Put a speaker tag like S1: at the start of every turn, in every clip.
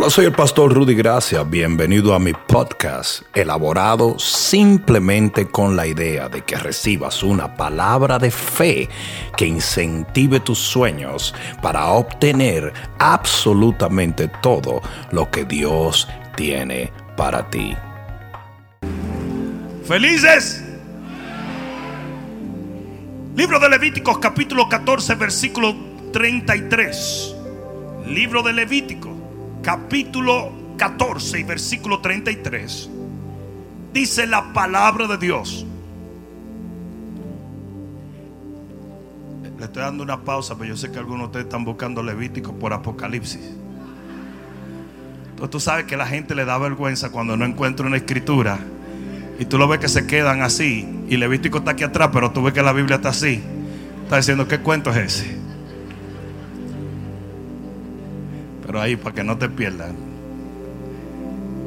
S1: Hola, soy el pastor Rudy Gracia. Bienvenido a mi podcast, elaborado simplemente con la idea de que recibas una palabra de fe que incentive tus sueños para obtener absolutamente todo lo que Dios tiene para ti.
S2: Felices. Libro de Levíticos capítulo 14 versículo 33. Libro de Levítico capítulo 14 y versículo 33. Dice la palabra de Dios. Le estoy dando una pausa, pero yo sé que algunos de ustedes están buscando Levítico por Apocalipsis. Entonces tú sabes que la gente le da vergüenza cuando no encuentra una escritura. Y tú lo ves que se quedan así. Y Levítico está aquí atrás, pero tú ves que la Biblia está así. Está diciendo, ¿qué cuento es ese? Pero ahí, para que no te pierdan.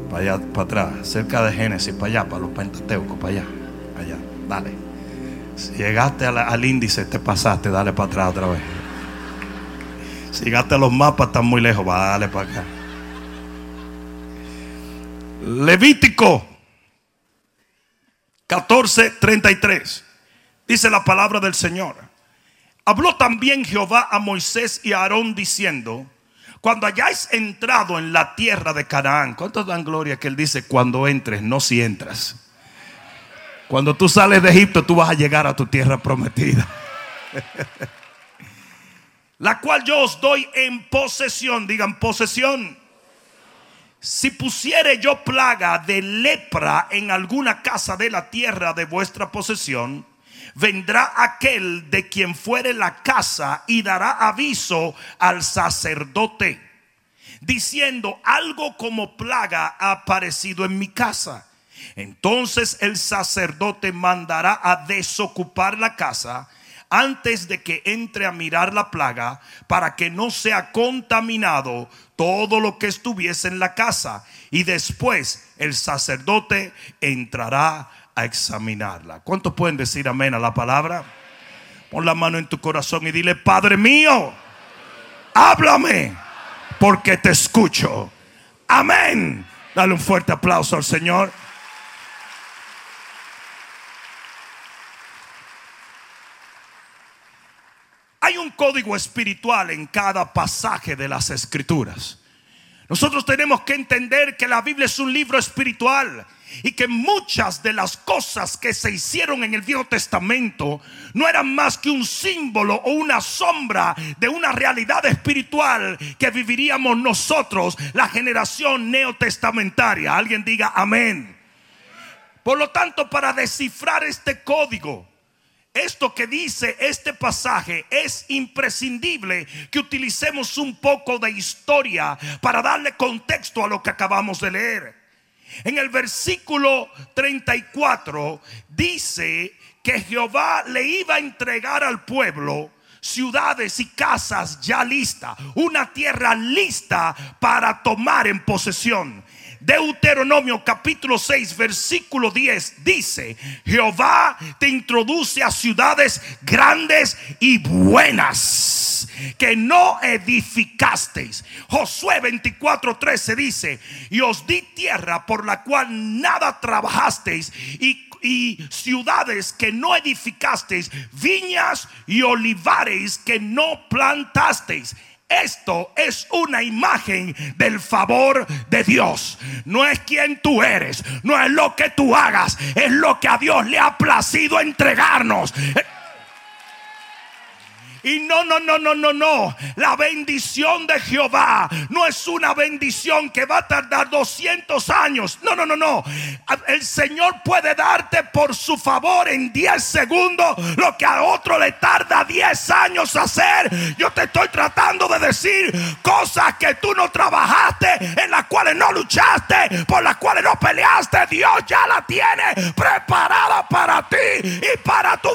S2: Para allá, para atrás, cerca de Génesis, para allá, para los pentateucos, para allá, allá, dale. Si llegaste al índice, te pasaste, dale para atrás otra vez. Si llegaste a los mapas, están muy lejos, va, dale para acá. Levítico 14:33. Dice la palabra del Señor. Habló también Jehová a Moisés y a Aarón diciendo, cuando hayáis entrado en la tierra de Canaán, ¿cuántos dan gloria que él dice cuando entres, no si entras? Cuando tú sales de Egipto, tú vas a llegar a tu tierra prometida. la cual yo os doy en posesión, digan posesión. Si pusiere yo plaga de lepra en alguna casa de la tierra de vuestra posesión, vendrá aquel de quien fuere la casa y dará aviso al sacerdote, diciendo, algo como plaga ha aparecido en mi casa. Entonces el sacerdote mandará a desocupar la casa antes de que entre a mirar la plaga para que no sea contaminado todo lo que estuviese en la casa. Y después el sacerdote entrará a examinarla. ¿Cuántos pueden decir amén a la palabra? Pon la mano en tu corazón y dile, Padre mío, háblame porque te escucho. Amén. Dale un fuerte aplauso al Señor. Hay un código espiritual en cada pasaje de las escrituras. Nosotros tenemos que entender que la Biblia es un libro espiritual y que muchas de las cosas que se hicieron en el Viejo Testamento no eran más que un símbolo o una sombra de una realidad espiritual que viviríamos nosotros, la generación neotestamentaria. Alguien diga amén. Por lo tanto, para descifrar este código, esto que dice este pasaje es imprescindible que utilicemos un poco de historia para darle contexto a lo que acabamos de leer. En el versículo 34 dice que Jehová le iba a entregar al pueblo ciudades y casas ya listas, una tierra lista para tomar en posesión. Deuteronomio capítulo 6 versículo 10 dice, Jehová te introduce a ciudades grandes y buenas que no edificasteis. Josué 24 13 dice, y os di tierra por la cual nada trabajasteis y y ciudades que no edificasteis, viñas y olivares que no plantasteis. Esto es una imagen del favor de Dios. No es quien tú eres, no es lo que tú hagas, es lo que a Dios le ha placido entregarnos. Y no, no, no, no, no, no. La bendición de Jehová no es una bendición que va a tardar 200 años. No, no, no, no. El Señor puede darte por su favor en 10 segundos lo que a otro le tarda 10 años hacer. Yo te estoy tratando de decir cosas que tú no trabajaste, en las cuales no luchaste, por las cuales no peleaste. Dios ya la tiene preparada para ti y para tu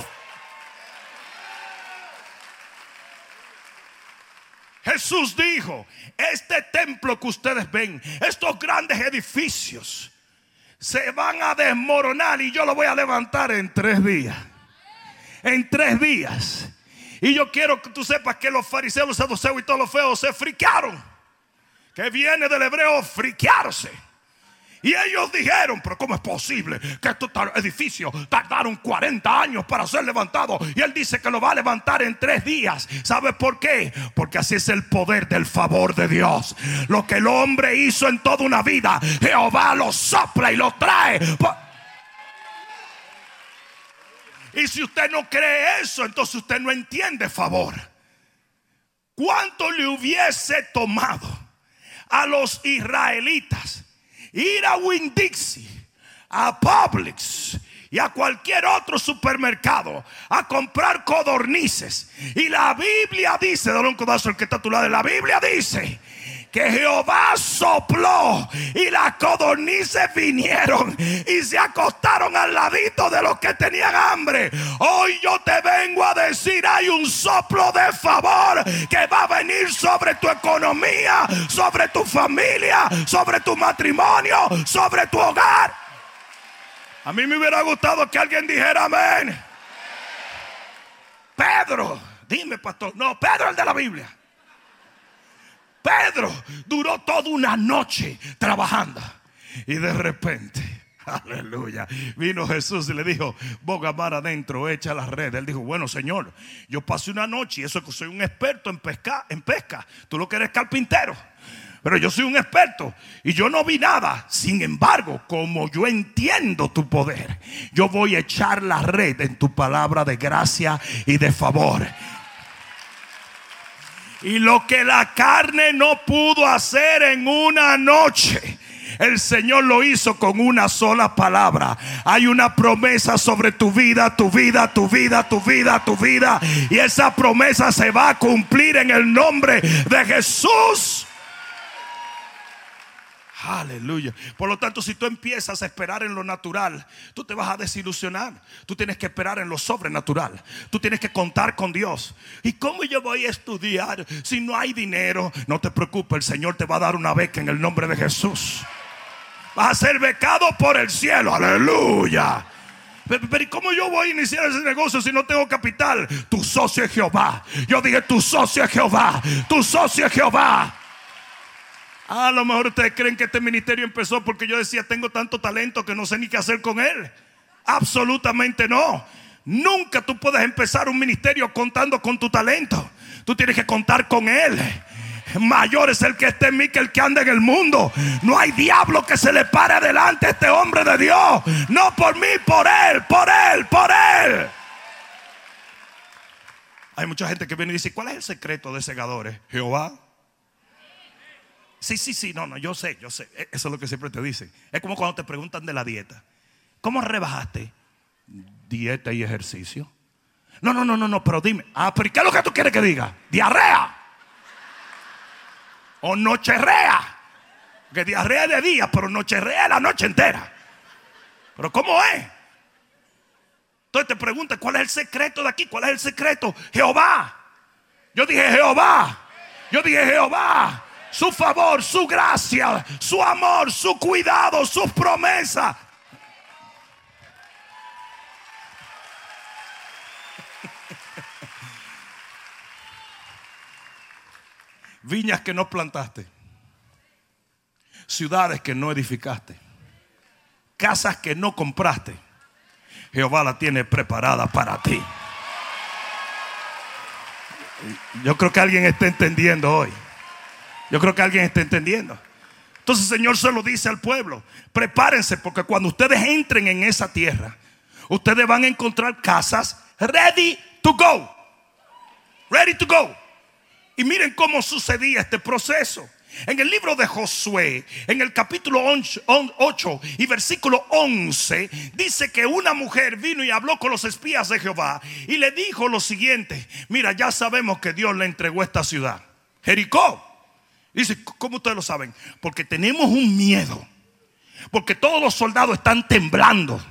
S2: Jesús dijo, este templo que ustedes ven, estos grandes edificios, se van a desmoronar y yo lo voy a levantar en tres días. En tres días. Y yo quiero que tú sepas que los fariseos, los saduceos y todos los feos se friquearon. que viene del hebreo friquearse. Y ellos dijeron, pero ¿cómo es posible que este edificio tardaron 40 años para ser levantado? Y él dice que lo va a levantar en tres días. ¿Sabe por qué? Porque así es el poder del favor de Dios. Lo que el hombre hizo en toda una vida, Jehová lo sopla y lo trae. Y si usted no cree eso, entonces usted no entiende favor. ¿Cuánto le hubiese tomado a los israelitas? Ir a Winn Dixie, a Publix y a cualquier otro supermercado a comprar codornices. Y la Biblia dice, de un codazo el que está a tu lado, la Biblia dice que Jehová sopló y las codornices vinieron y se acostaron al ladito de los que tenían hambre. Hoy yo te vengo a decir, hay un soplo de favor que va a venir sobre tu economía, sobre tu familia, sobre tu matrimonio, sobre tu hogar. A mí me hubiera gustado que alguien dijera amén. Pedro, dime pastor, no, Pedro el de la Biblia. Pedro duró toda una noche trabajando. Y de repente, aleluya, vino Jesús y le dijo, boga mar adentro, echa la red. Él dijo, bueno Señor, yo pasé una noche y eso que soy un experto en pesca, en pesca. Tú lo que eres carpintero. Pero yo soy un experto y yo no vi nada. Sin embargo, como yo entiendo tu poder, yo voy a echar la red en tu palabra de gracia y de favor. Y lo que la carne no pudo hacer en una noche. El Señor lo hizo con una sola palabra. Hay una promesa sobre tu vida, tu vida, tu vida, tu vida, tu vida. Y esa promesa se va a cumplir en el nombre de Jesús. Aleluya. Por lo tanto, si tú empiezas a esperar en lo natural, tú te vas a desilusionar. Tú tienes que esperar en lo sobrenatural. Tú tienes que contar con Dios. ¿Y cómo yo voy a estudiar si no hay dinero? No te preocupes, el Señor te va a dar una beca en el nombre de Jesús. Vas a ser becado por el cielo. Aleluya. Pero, ¿y cómo yo voy a iniciar ese negocio si no tengo capital? Tu socio es Jehová. Yo dije, tu socio es Jehová. Tu socio es Jehová. A lo mejor ustedes creen que este ministerio empezó porque yo decía, tengo tanto talento que no sé ni qué hacer con él. Absolutamente no. Nunca tú puedes empezar un ministerio contando con tu talento. Tú tienes que contar con él. Mayor es el que esté en mí que el que anda en el mundo. No hay diablo que se le pare adelante a este hombre de Dios. No por mí, por él, por él, por él. Hay mucha gente que viene y dice, ¿cuál es el secreto de segadores? Jehová. Sí, sí, sí, no, no, yo sé, yo sé. E, eso es lo que siempre te dicen. Es como cuando te preguntan de la dieta. ¿Cómo rebajaste? Dieta y ejercicio. No, no, no, no, no, pero dime. Ah, pero ¿qué es lo que tú quieres que diga? Diarrea. O nocherrea. Que diarrea de día, pero nocherrea la noche entera. Pero ¿cómo es? Entonces te preguntas, ¿cuál es el secreto de aquí? ¿Cuál es el secreto? Jehová. Yo dije Jehová. Yo dije Jehová su favor, su gracia, su amor, su cuidado, sus promesas. Viñas que no plantaste, ciudades que no edificaste, casas que no compraste. Jehová la tiene preparada para ti. Yo creo que alguien está entendiendo hoy. Yo creo que alguien está entendiendo. Entonces el Señor se lo dice al pueblo, prepárense porque cuando ustedes entren en esa tierra, ustedes van a encontrar casas ready to go. Ready to go. Y miren cómo sucedía este proceso. En el libro de Josué, en el capítulo 8 y versículo 11, dice que una mujer vino y habló con los espías de Jehová y le dijo lo siguiente, mira, ya sabemos que Dios le entregó esta ciudad, Jericó. Dice, ¿cómo ustedes lo saben? Porque tenemos un miedo. Porque todos los soldados están temblando.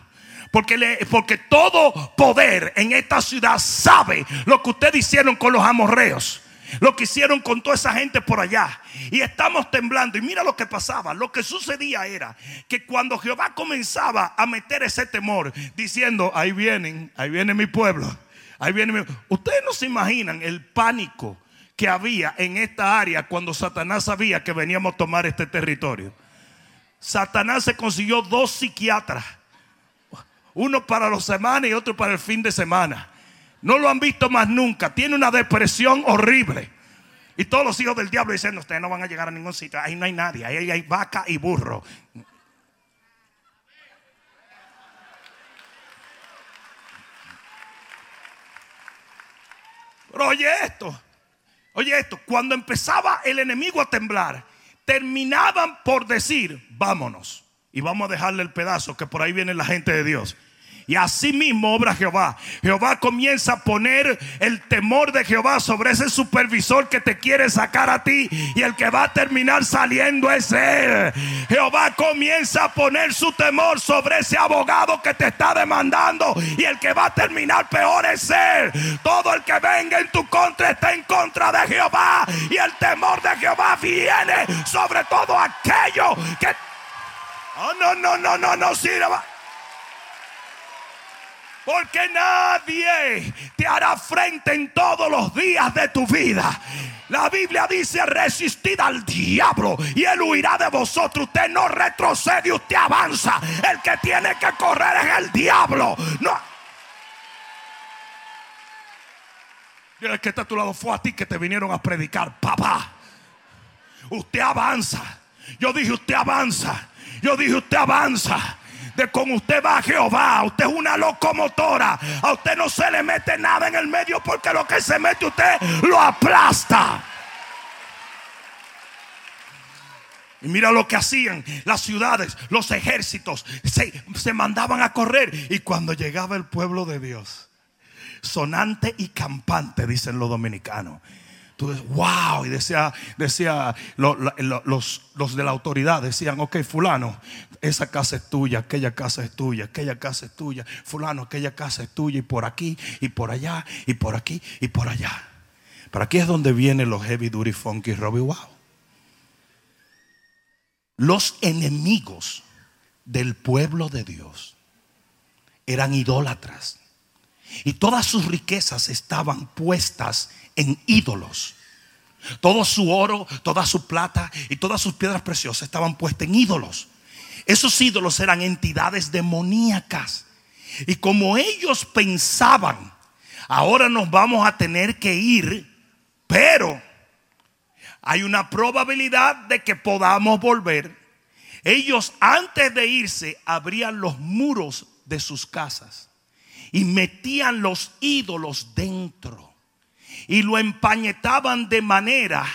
S2: Porque, porque todo poder en esta ciudad sabe lo que ustedes hicieron con los amorreos. Lo que hicieron con toda esa gente por allá. Y estamos temblando. Y mira lo que pasaba. Lo que sucedía era que cuando Jehová comenzaba a meter ese temor, diciendo, ahí vienen, ahí viene mi pueblo. Ahí viene mi... Ustedes no se imaginan el pánico que había en esta área cuando Satanás sabía que veníamos a tomar este territorio. Satanás se consiguió dos psiquiatras, uno para los semanas y otro para el fin de semana. No lo han visto más nunca. Tiene una depresión horrible. Y todos los hijos del diablo dicen, ustedes no van a llegar a ningún sitio. Ahí no hay nadie. Ahí hay vaca y burro. Pero oye esto. Oye esto. Cuando empezaba el enemigo a temblar, terminaban por decir, vámonos. Y vamos a dejarle el pedazo que por ahí viene la gente de Dios. Y así mismo obra Jehová. Jehová comienza a poner el temor de Jehová sobre ese supervisor que te quiere sacar a ti. Y el que va a terminar saliendo es él. Jehová comienza a poner su temor sobre ese abogado que te está demandando. Y el que va a terminar peor es él. Todo el que venga en tu contra está en contra de Jehová. Y el temor de Jehová viene sobre todo aquello que... Oh, no, no, no, no, no sirva. Porque nadie te hará frente en todos los días de tu vida. La Biblia dice resistid al diablo y él huirá de vosotros. Usted no retrocede, usted avanza. El que tiene que correr es el diablo. No. Mira, el que está a tu lado fue a ti que te vinieron a predicar, papá. Usted avanza. Yo dije, usted avanza. Yo dije, usted avanza de con usted va Jehová. Usted es una locomotora. A usted no se le mete nada en el medio porque lo que se mete usted lo aplasta. Y mira lo que hacían las ciudades, los ejércitos, se, se, mandaban a correr. Y cuando llegaba el pueblo de Dios, sonante y campante, dicen los dominicanos, Tú wow. Y decía, decía los, los, de la autoridad, decían, ok, fulano, esa casa es tuya, aquella casa es tuya, aquella casa es tuya. Fulano, aquella casa es tuya. Y por aquí, y por allá, y por aquí, y por allá. Pero aquí es donde vienen los heavy duty funky Robbie Wow. Los enemigos del pueblo de Dios eran idólatras. Y todas sus riquezas estaban puestas en ídolos. Todo su oro, toda su plata y todas sus piedras preciosas estaban puestas en ídolos. Esos ídolos eran entidades demoníacas. Y como ellos pensaban, ahora nos vamos a tener que ir, pero hay una probabilidad de que podamos volver. Ellos antes de irse abrían los muros de sus casas y metían los ídolos dentro y lo empañetaban de manera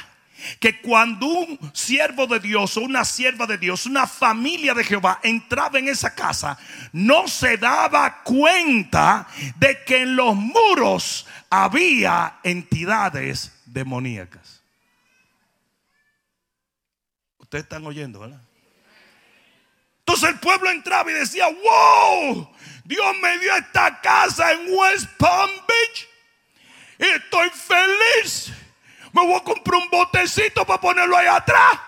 S2: que cuando un siervo de Dios o una sierva de Dios, una familia de Jehová entraba en esa casa, no se daba cuenta de que en los muros había entidades demoníacas. Ustedes están oyendo, ¿verdad? Entonces el pueblo entraba y decía, wow, Dios me dio esta casa en West Palm Beach estoy feliz. Me voy a comprar un botecito para ponerlo ahí atrás.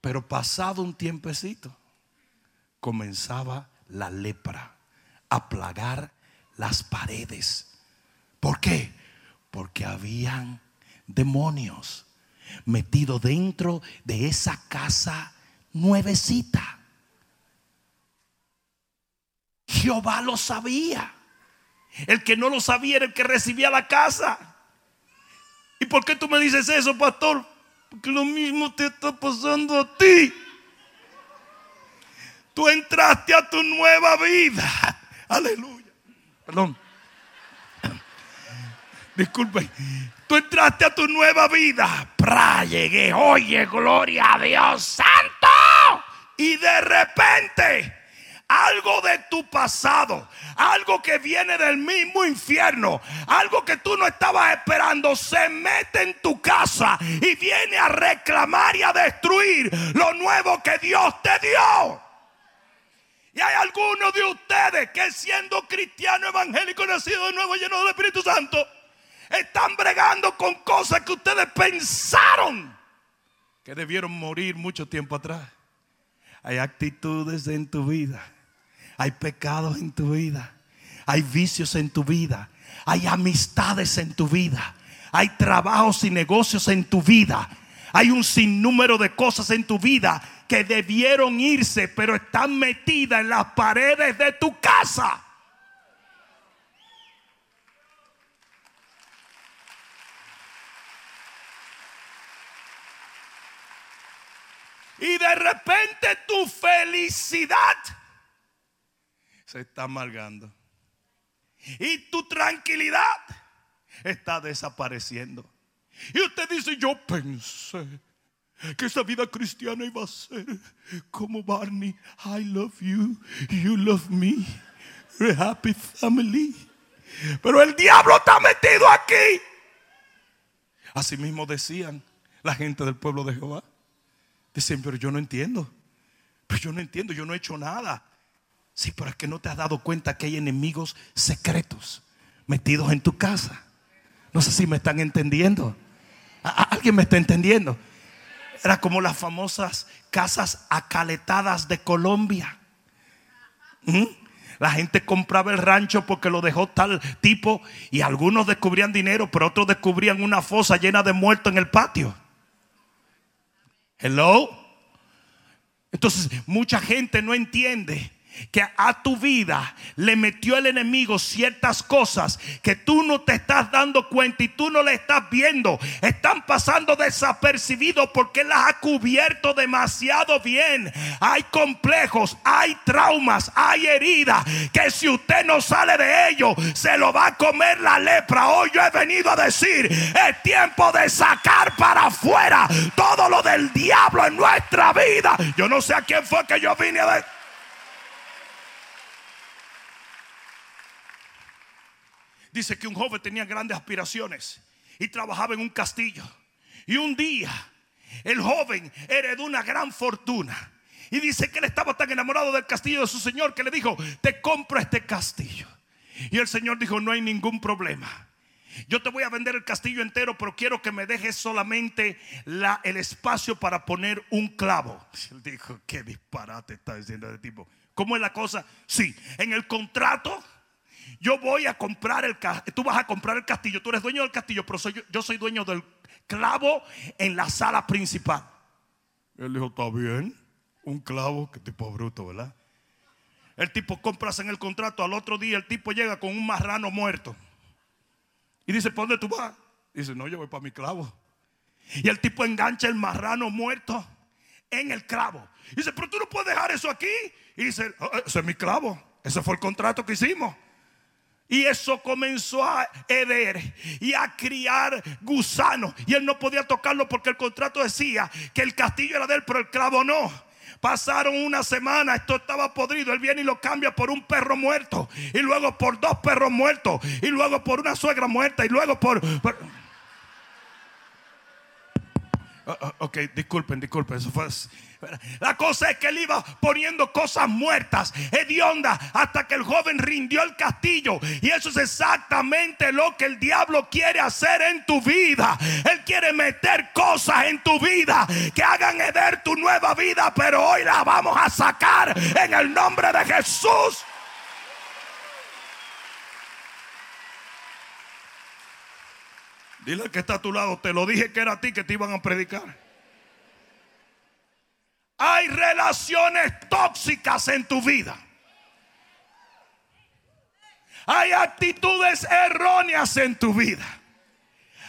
S2: Pero pasado un tiempecito, comenzaba la lepra a plagar las paredes. ¿Por qué? Porque habían demonios metidos dentro de esa casa nuevecita. Jehová lo sabía. El que no lo sabía era el que recibía la casa. ¿Y por qué tú me dices eso, pastor? Porque lo mismo te está pasando a ti. Tú entraste a tu nueva vida. Aleluya. Perdón. Disculpe. Tú entraste a tu nueva vida. Pra, llegué. Oye, gloria a Dios santo. Y de repente algo de tu pasado, algo que viene del mismo infierno, algo que tú no estabas esperando, se mete en tu casa y viene a reclamar y a destruir lo nuevo que Dios te dio. Y hay algunos de ustedes que siendo cristiano evangélico nacido de nuevo lleno del Espíritu Santo, están bregando con cosas que ustedes pensaron que debieron morir mucho tiempo atrás. Hay actitudes en tu vida hay pecados en tu vida. Hay vicios en tu vida. Hay amistades en tu vida. Hay trabajos y negocios en tu vida. Hay un sinnúmero de cosas en tu vida que debieron irse, pero están metidas en las paredes de tu casa. Y de repente tu felicidad se está amargando. Y tu tranquilidad está desapareciendo. Y usted dice, yo pensé que esa vida cristiana iba a ser como Barney. I love you, you love me, happy family. Pero el diablo está metido aquí. Así mismo decían la gente del pueblo de Jehová. Dicen, pero yo no entiendo. Pero yo no entiendo, yo no he hecho nada. Sí, pero es que no te has dado cuenta que hay enemigos secretos metidos en tu casa. No sé si me están entendiendo. ¿Alguien me está entendiendo? Era como las famosas casas acaletadas de Colombia. ¿Mm? La gente compraba el rancho porque lo dejó tal tipo y algunos descubrían dinero, pero otros descubrían una fosa llena de muertos en el patio. Hello. Entonces, mucha gente no entiende que a tu vida le metió el enemigo ciertas cosas que tú no te estás dando cuenta y tú no le estás viendo. Están pasando desapercibidos porque las ha cubierto demasiado bien. Hay complejos, hay traumas, hay heridas que si usted no sale de ellos, se lo va a comer la lepra. Hoy yo he venido a decir, es tiempo de sacar para afuera todo lo del diablo en nuestra vida. Yo no sé a quién fue que yo vine a decir. Dice que un joven tenía grandes aspiraciones y trabajaba en un castillo. Y un día el joven heredó una gran fortuna. Y dice que él estaba tan enamorado del castillo de su señor que le dijo, te compro este castillo. Y el señor dijo, no hay ningún problema. Yo te voy a vender el castillo entero, pero quiero que me dejes solamente la, el espacio para poner un clavo. Él dijo, qué disparate está diciendo este tipo. ¿Cómo es la cosa? Sí, en el contrato yo voy a comprar el castillo, tú vas a comprar el castillo, tú eres dueño del castillo, pero yo, soy dueño del clavo en la sala principal. Él dijo, está bien, un clavo, que tipo bruto, ¿verdad? El tipo compras en el contrato, al otro día el tipo llega con un marrano muerto. Y dice, ¿para dónde tú vas? dice, no, yo voy para mi clavo. Y el tipo engancha el marrano muerto en el clavo. Y dice, pero tú no puedes dejar eso aquí. Y dice, oh, ese es mi clavo. Ese fue el contrato que hicimos. Y eso comenzó a heder y a criar gusanos. Y él no podía tocarlo porque el contrato decía que el castillo era de él, pero el clavo no. Pasaron una semana, esto estaba podrido. Él viene y lo cambia por un perro muerto. Y luego por dos perros muertos. Y luego por una suegra muerta. Y luego por... Ah, ah, ok, disculpen, disculpen. Eso fue. La cosa es que él iba poniendo cosas muertas, hediondas, hasta que el joven rindió el castillo. Y eso es exactamente lo que el diablo quiere hacer en tu vida. Él quiere meter cosas en tu vida que hagan heder tu nueva vida, pero hoy la vamos a sacar en el nombre de Jesús. Dile que está a tu lado, te lo dije que era a ti que te iban a predicar. Hay relaciones tóxicas en tu vida. Hay actitudes erróneas en tu vida.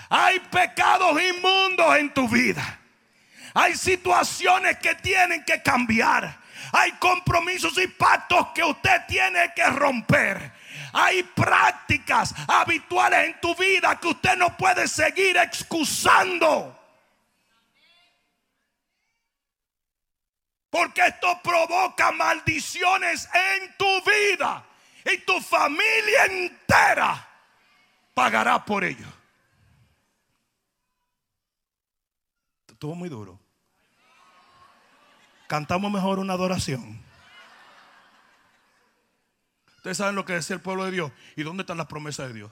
S2: Hay pecados inmundos en tu vida. Hay situaciones que tienen que cambiar. Hay compromisos y pactos que usted tiene que romper. Hay prácticas habituales en tu vida que usted no puede seguir excusando. Porque esto provoca maldiciones en tu vida. Y tu familia entera pagará por ello. Estuvo muy duro. Cantamos mejor una adoración. Ustedes saben lo que decía el pueblo de Dios. ¿Y dónde están las promesas de Dios?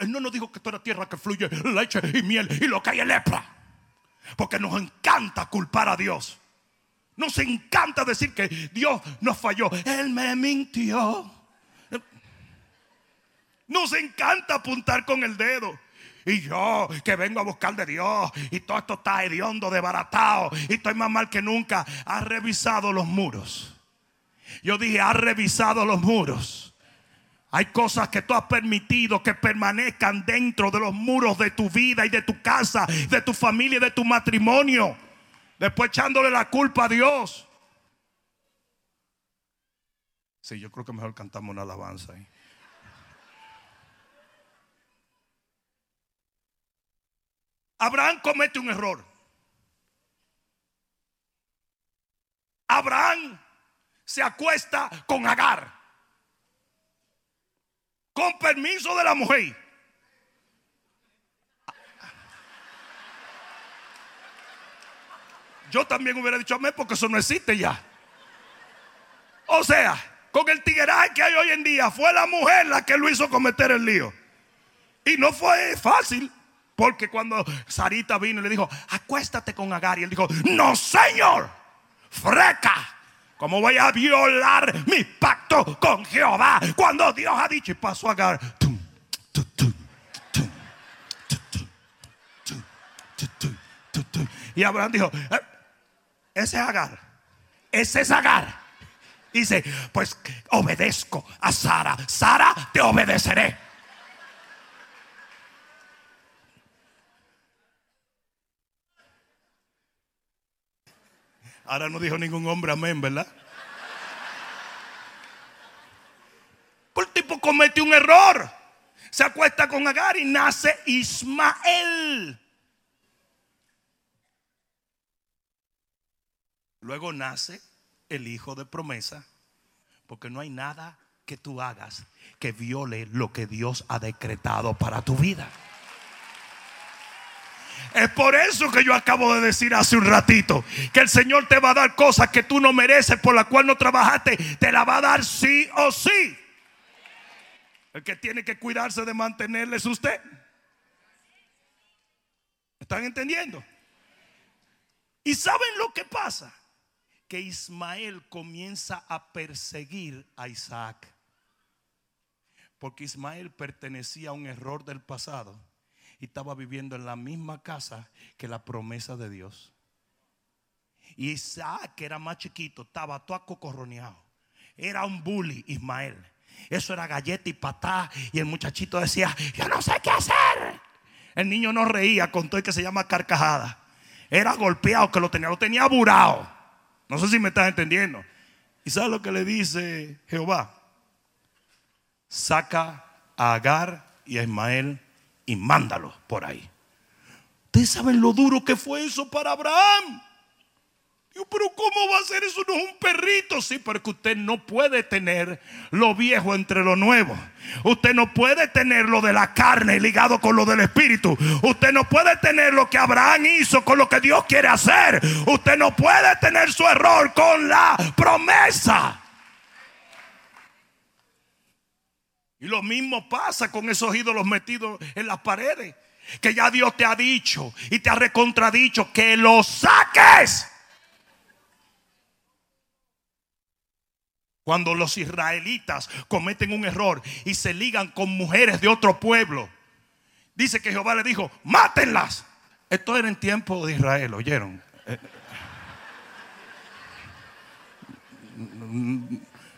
S2: él no nos dijo que esto era tierra que fluye leche y miel y lo que hay lepra. Porque nos encanta culpar a Dios. Nos encanta decir que Dios nos falló. Él me mintió. Nos encanta apuntar con el dedo. Y yo que vengo a buscar de Dios y todo esto está hediondo, desbaratado y estoy más mal que nunca. Ha revisado los muros. Yo dije, ha revisado los muros. Hay cosas que tú has permitido que permanezcan dentro de los muros de tu vida y de tu casa, de tu familia y de tu matrimonio. Después echándole la culpa a Dios. Sí, yo creo que mejor cantamos una alabanza ahí. Abraham comete un error. Abraham se acuesta con Agar. Con permiso de la mujer. Yo también hubiera dicho amén porque eso no existe ya. O sea, con el tigueraje que hay hoy en día, fue la mujer la que lo hizo cometer el lío. Y no fue fácil. Porque cuando Sarita vino y le dijo, acuéstate con Agar, y él dijo, no señor, freca. ¿Cómo voy a violar mi pacto con Jehová cuando Dios ha dicho? Y pasó a Agar. Y Abraham dijo, ese es Agar. Ese es Agar. Dice, pues obedezco a Sara. Sara, te obedeceré. Ahora no dijo ningún hombre amén, ¿verdad? El tipo comete un error. Se acuesta con Agar y nace Ismael. Luego nace el hijo de promesa. Porque no hay nada que tú hagas que viole lo que Dios ha decretado para tu vida. Es por eso que yo acabo de decir hace un ratito que el Señor te va a dar cosas que tú no mereces, por la cual no trabajaste, te la va a dar sí o sí. El que tiene que cuidarse de mantenerle es usted. ¿Están entendiendo? ¿Y saben lo que pasa? Que Ismael comienza a perseguir a Isaac. Porque Ismael pertenecía a un error del pasado y estaba viviendo en la misma casa que la promesa de Dios. Y Isaac, que era más chiquito, estaba todo acocorroneado. Era un bully, Ismael. Eso era galleta y patá. Y el muchachito decía, yo no sé qué hacer. El niño no reía con todo el que se llama carcajada. Era golpeado, que lo tenía, lo tenía burado. No sé si me estás entendiendo. ¿Y sabes lo que le dice Jehová? Saca a Agar y a Ismael y mándalo por ahí. Ustedes saben lo duro que fue eso para Abraham. Pero ¿cómo va a ser eso? No es un perrito. Sí, porque usted no puede tener lo viejo entre lo nuevo. Usted no puede tener lo de la carne ligado con lo del espíritu. Usted no puede tener lo que Abraham hizo con lo que Dios quiere hacer. Usted no puede tener su error con la promesa. Y lo mismo pasa con esos ídolos metidos en las paredes. Que ya Dios te ha dicho y te ha recontradicho que los saques. Cuando los israelitas cometen un error y se ligan con mujeres de otro pueblo, dice que Jehová le dijo, mátenlas. Esto era en tiempo de Israel, ¿oyeron? Eh,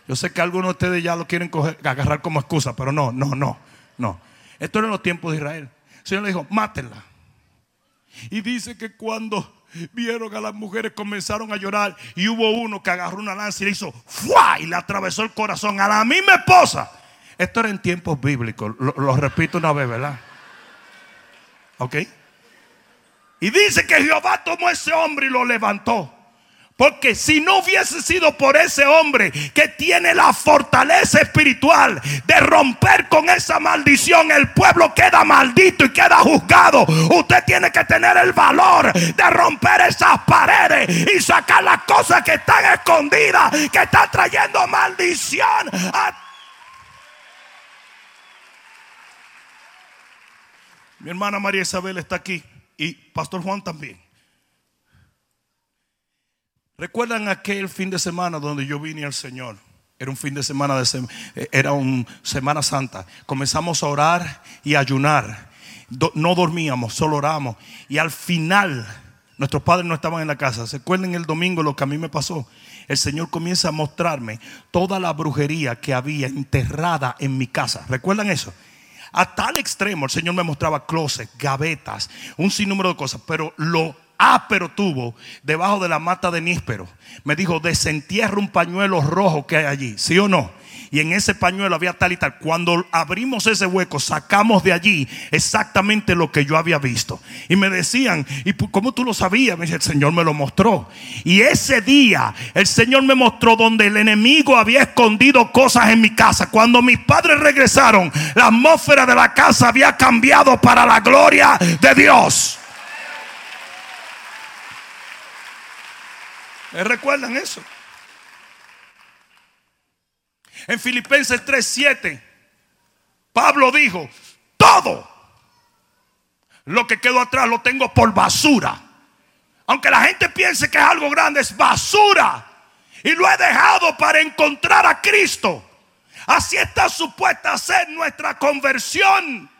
S2: yo sé que algunos de ustedes ya lo quieren agarrar como excusa, pero no, no, no, no. Esto era en los tiempos de Israel. El Señor le dijo, mátenla. Y dice que cuando vieron a las mujeres comenzaron a llorar y hubo uno que agarró una lanza y le hizo ¡fua! y le atravesó el corazón a la misma esposa. Esto era en tiempos bíblicos, lo, repito una vez, ¿verdad? ¿Ok? Y dice que Jehová tomó a ese hombre y lo levantó. Porque si no hubiese sido por ese hombre que tiene la fortaleza espiritual de romper con esa maldición, el pueblo queda maldito y queda juzgado. Usted tiene que tener el valor de romper esas paredes y sacar las cosas que están escondidas, que están trayendo maldición Mi hermana María Isabel está aquí y Pastor Juan también. ¿Recuerdan aquel fin de semana donde yo vine al Señor? Era un fin de semana de era un Semana Santa. Comenzamos a orar y ayunar. do- no dormíamos, solo orábamos. Y al final, nuestros padres no estaban en la casa. ¿Se acuerdan el domingo lo que a mí me pasó? El Señor comienza a mostrarme toda la brujería que había enterrada en mi casa. ¿Recuerdan eso? A tal extremo el Señor me mostraba closets, gavetas, un sinnúmero de cosas, pero lo ápero tuvo debajo de la mata de níspero. Me dijo, desentierra un pañuelo rojo que hay allí, ¿sí o no? Y en ese pañuelo había tal y tal. Cuando abrimos ese hueco, sacamos de allí exactamente lo que yo había visto. Y me decían, ¿y cómo tú lo sabías? Me dice, el Señor me lo mostró. Y ese día, el Señor me mostró donde el enemigo había escondido cosas en mi casa. Cuando mis padres regresaron, la atmósfera de la casa había cambiado para la gloria de Dios. Recuerdan eso? En Filipenses 3:7, Pablo dijo, todo lo que quedó atrás lo tengo por basura. Aunque la gente piense que es algo grande, es basura. Y lo he dejado para encontrar a Cristo. Así está supuesta ser nuestra conversión.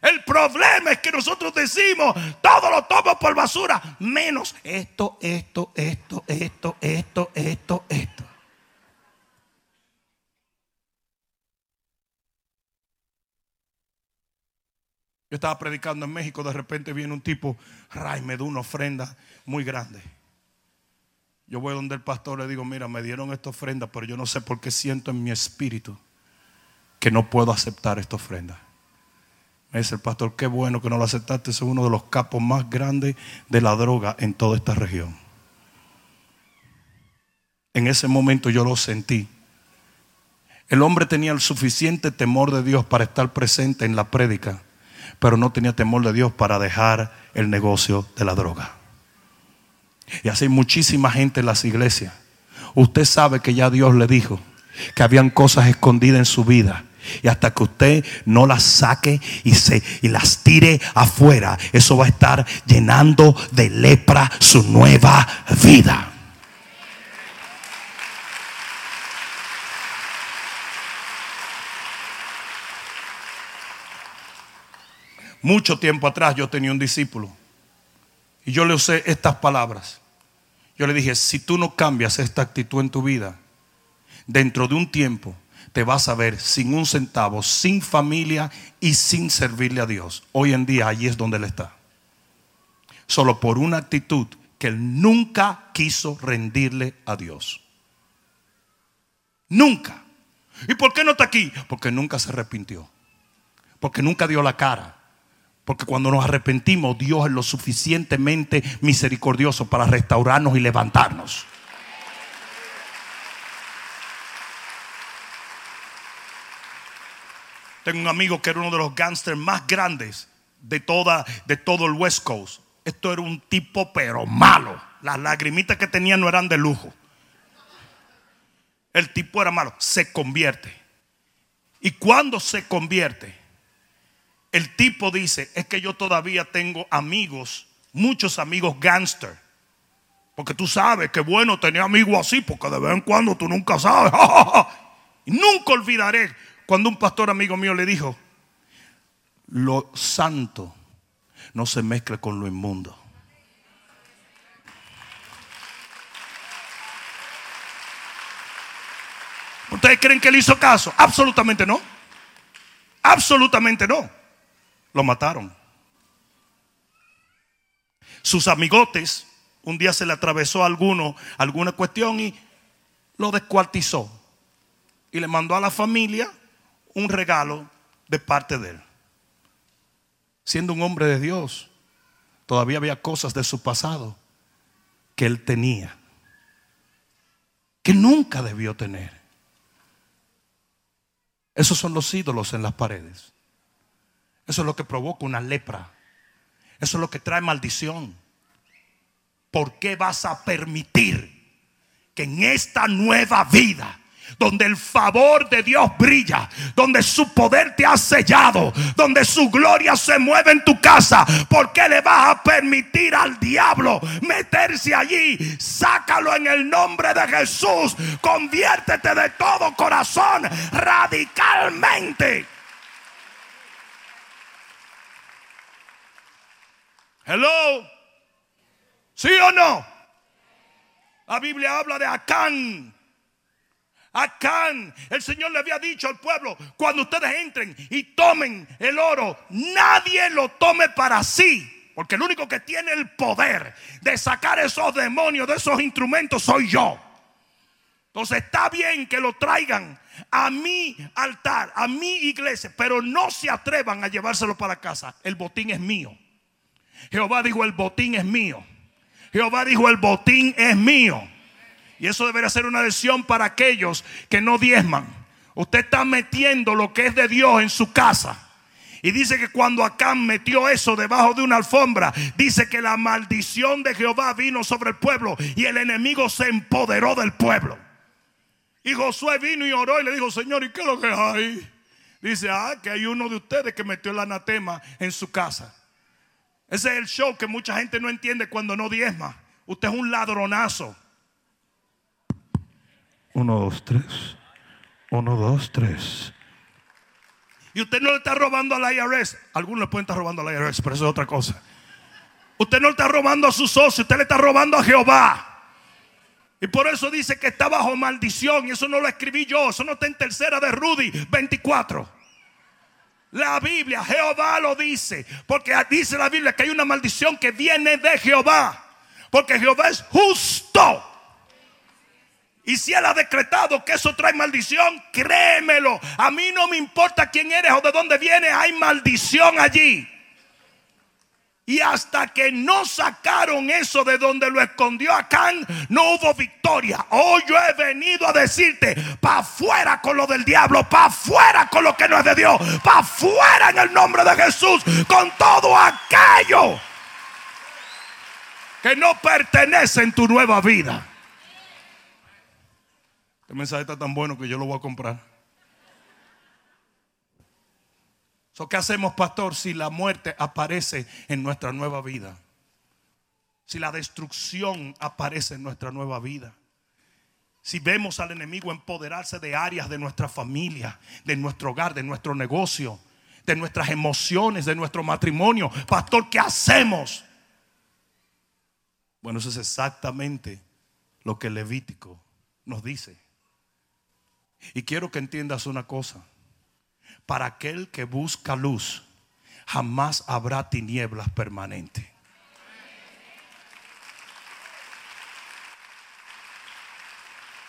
S2: El problema es que nosotros decimos, todo lo tomo por basura, menos esto, esto, esto, esto, esto, esto, esto. Yo estaba predicando en México, de repente viene un tipo, ray, me dio una ofrenda muy grande. Yo voy donde el pastor le digo, mira, me dieron esta ofrenda, pero yo no sé por qué siento en mi espíritu que no puedo aceptar esta ofrenda. Me dice el pastor, qué bueno que no lo aceptaste, es uno de los capos más grandes de la droga en toda esta región. En ese momento yo lo sentí. El hombre tenía el suficiente temor de Dios para estar presente en la prédica, pero no tenía temor de Dios para dejar el negocio de la droga. Y así muchísima gente en las iglesias. Usted sabe que ya Dios le dijo que habían cosas escondidas en su vida. Y hasta que usted no las saque y, se, y las tire afuera, eso va a estar llenando de lepra su nueva vida. Mucho tiempo atrás yo tenía un discípulo y yo le usé estas palabras. Yo le dije, si tú no cambias esta actitud en tu vida, dentro de un tiempo te vas a ver sin un centavo, sin familia y sin servirle a Dios. Hoy en día allí es donde él está. Solo por una actitud que él nunca quiso rendirle a Dios. Nunca. ¿Y por qué no está aquí? Porque nunca se arrepintió. Porque nunca dio la cara. Porque cuando nos arrepentimos, Dios es lo suficientemente misericordioso para restaurarnos y levantarnos. Tengo un amigo que era uno de los gángsters más grandes de, toda, de todo el West Coast. Esto era un tipo pero malo. Las lagrimitas que tenía no eran de lujo. El tipo era malo. Se convierte. Y cuando se convierte, el tipo dice, es que yo todavía tengo amigos, muchos amigos gangster. Porque tú sabes que bueno tener amigos así, porque de vez en cuando tú nunca sabes. nunca olvidaré cuando un pastor amigo mío le dijo, lo santo no se mezcla con lo inmundo. ¿Ustedes creen que él hizo caso? Absolutamente no. Absolutamente no. Lo mataron. Sus amigotes, un día se le atravesó alguno alguna cuestión y lo descuartizó. Y le mandó a la familia un regalo de parte de él. Siendo un hombre de Dios, todavía había cosas de su pasado que él tenía, que nunca debió tener. Esos son los ídolos en las paredes. Eso es lo que provoca una lepra. Eso es lo que trae maldición. ¿Por qué vas a permitir que en esta nueva vida, donde el favor de Dios brilla, donde su poder te ha sellado, donde su gloria se mueve en tu casa, ¿por qué le vas a permitir al diablo meterse allí? Sácalo en el nombre de Jesús. Conviértete de todo corazón radicalmente. Hello. ¿Sí o no? La Biblia habla de Acán. Acán, el Señor le había dicho al pueblo, cuando ustedes entren y tomen el oro, nadie lo tome para sí. Porque el único que tiene el poder de sacar esos demonios de esos instrumentos soy yo. Entonces está bien que lo traigan a mi altar, a mi iglesia, pero no se atrevan a llevárselo para casa. El botín es mío. Jehová dijo, el botín es mío. Jehová dijo, el botín es mío. Y eso debería ser una lección para aquellos que no diezman. Usted está metiendo lo que es de Dios en su casa. Y dice que cuando Acán metió eso debajo de una alfombra, dice que la maldición de Jehová vino sobre el pueblo y el enemigo se empoderó del pueblo. Y Josué vino y oró y le dijo, Señor, ¿y qué es lo que hay? Dice, ah, que hay uno de ustedes que metió el anatema en su casa. Ese es el show que mucha gente no entiende cuando no diezma. Usted es un ladronazo. Uno, dos, tres. Uno, dos, tres. Y usted no le está robando a la IRS. Algunos le pueden estar robando a la IRS, pero eso es otra cosa. Usted no le está robando a su socio, usted le está robando a Jehová. Y por eso dice que está bajo maldición. Y eso no lo escribí yo. Eso no está en tercera de Rudy 24. La Biblia, Jehová lo dice. Porque dice la Biblia que hay una maldición que viene de Jehová. Porque Jehová es justo. Y si Él ha decretado que eso trae maldición, créemelo. A mí no me importa quién eres o de dónde vienes, hay maldición allí. Y hasta que no sacaron eso de donde lo escondió Acán, no hubo victoria. Hoy yo he venido a decirte, para afuera con lo del diablo, para afuera con lo que no es de Dios, para afuera en el nombre de Jesús, con todo aquello que no pertenece en tu nueva vida. Este mensaje está tan bueno que yo lo voy a comprar. ¿Qué hacemos, pastor, si la muerte aparece en nuestra nueva vida? Si la destrucción aparece en nuestra nueva vida. Si vemos al enemigo empoderarse de áreas de nuestra familia, de nuestro hogar, de nuestro negocio, de nuestras emociones, de nuestro matrimonio. Pastor, ¿qué hacemos? Bueno, eso es exactamente lo que Levítico nos dice. Y quiero que entiendas una cosa para aquel que busca luz, jamás habrá tinieblas permanentes.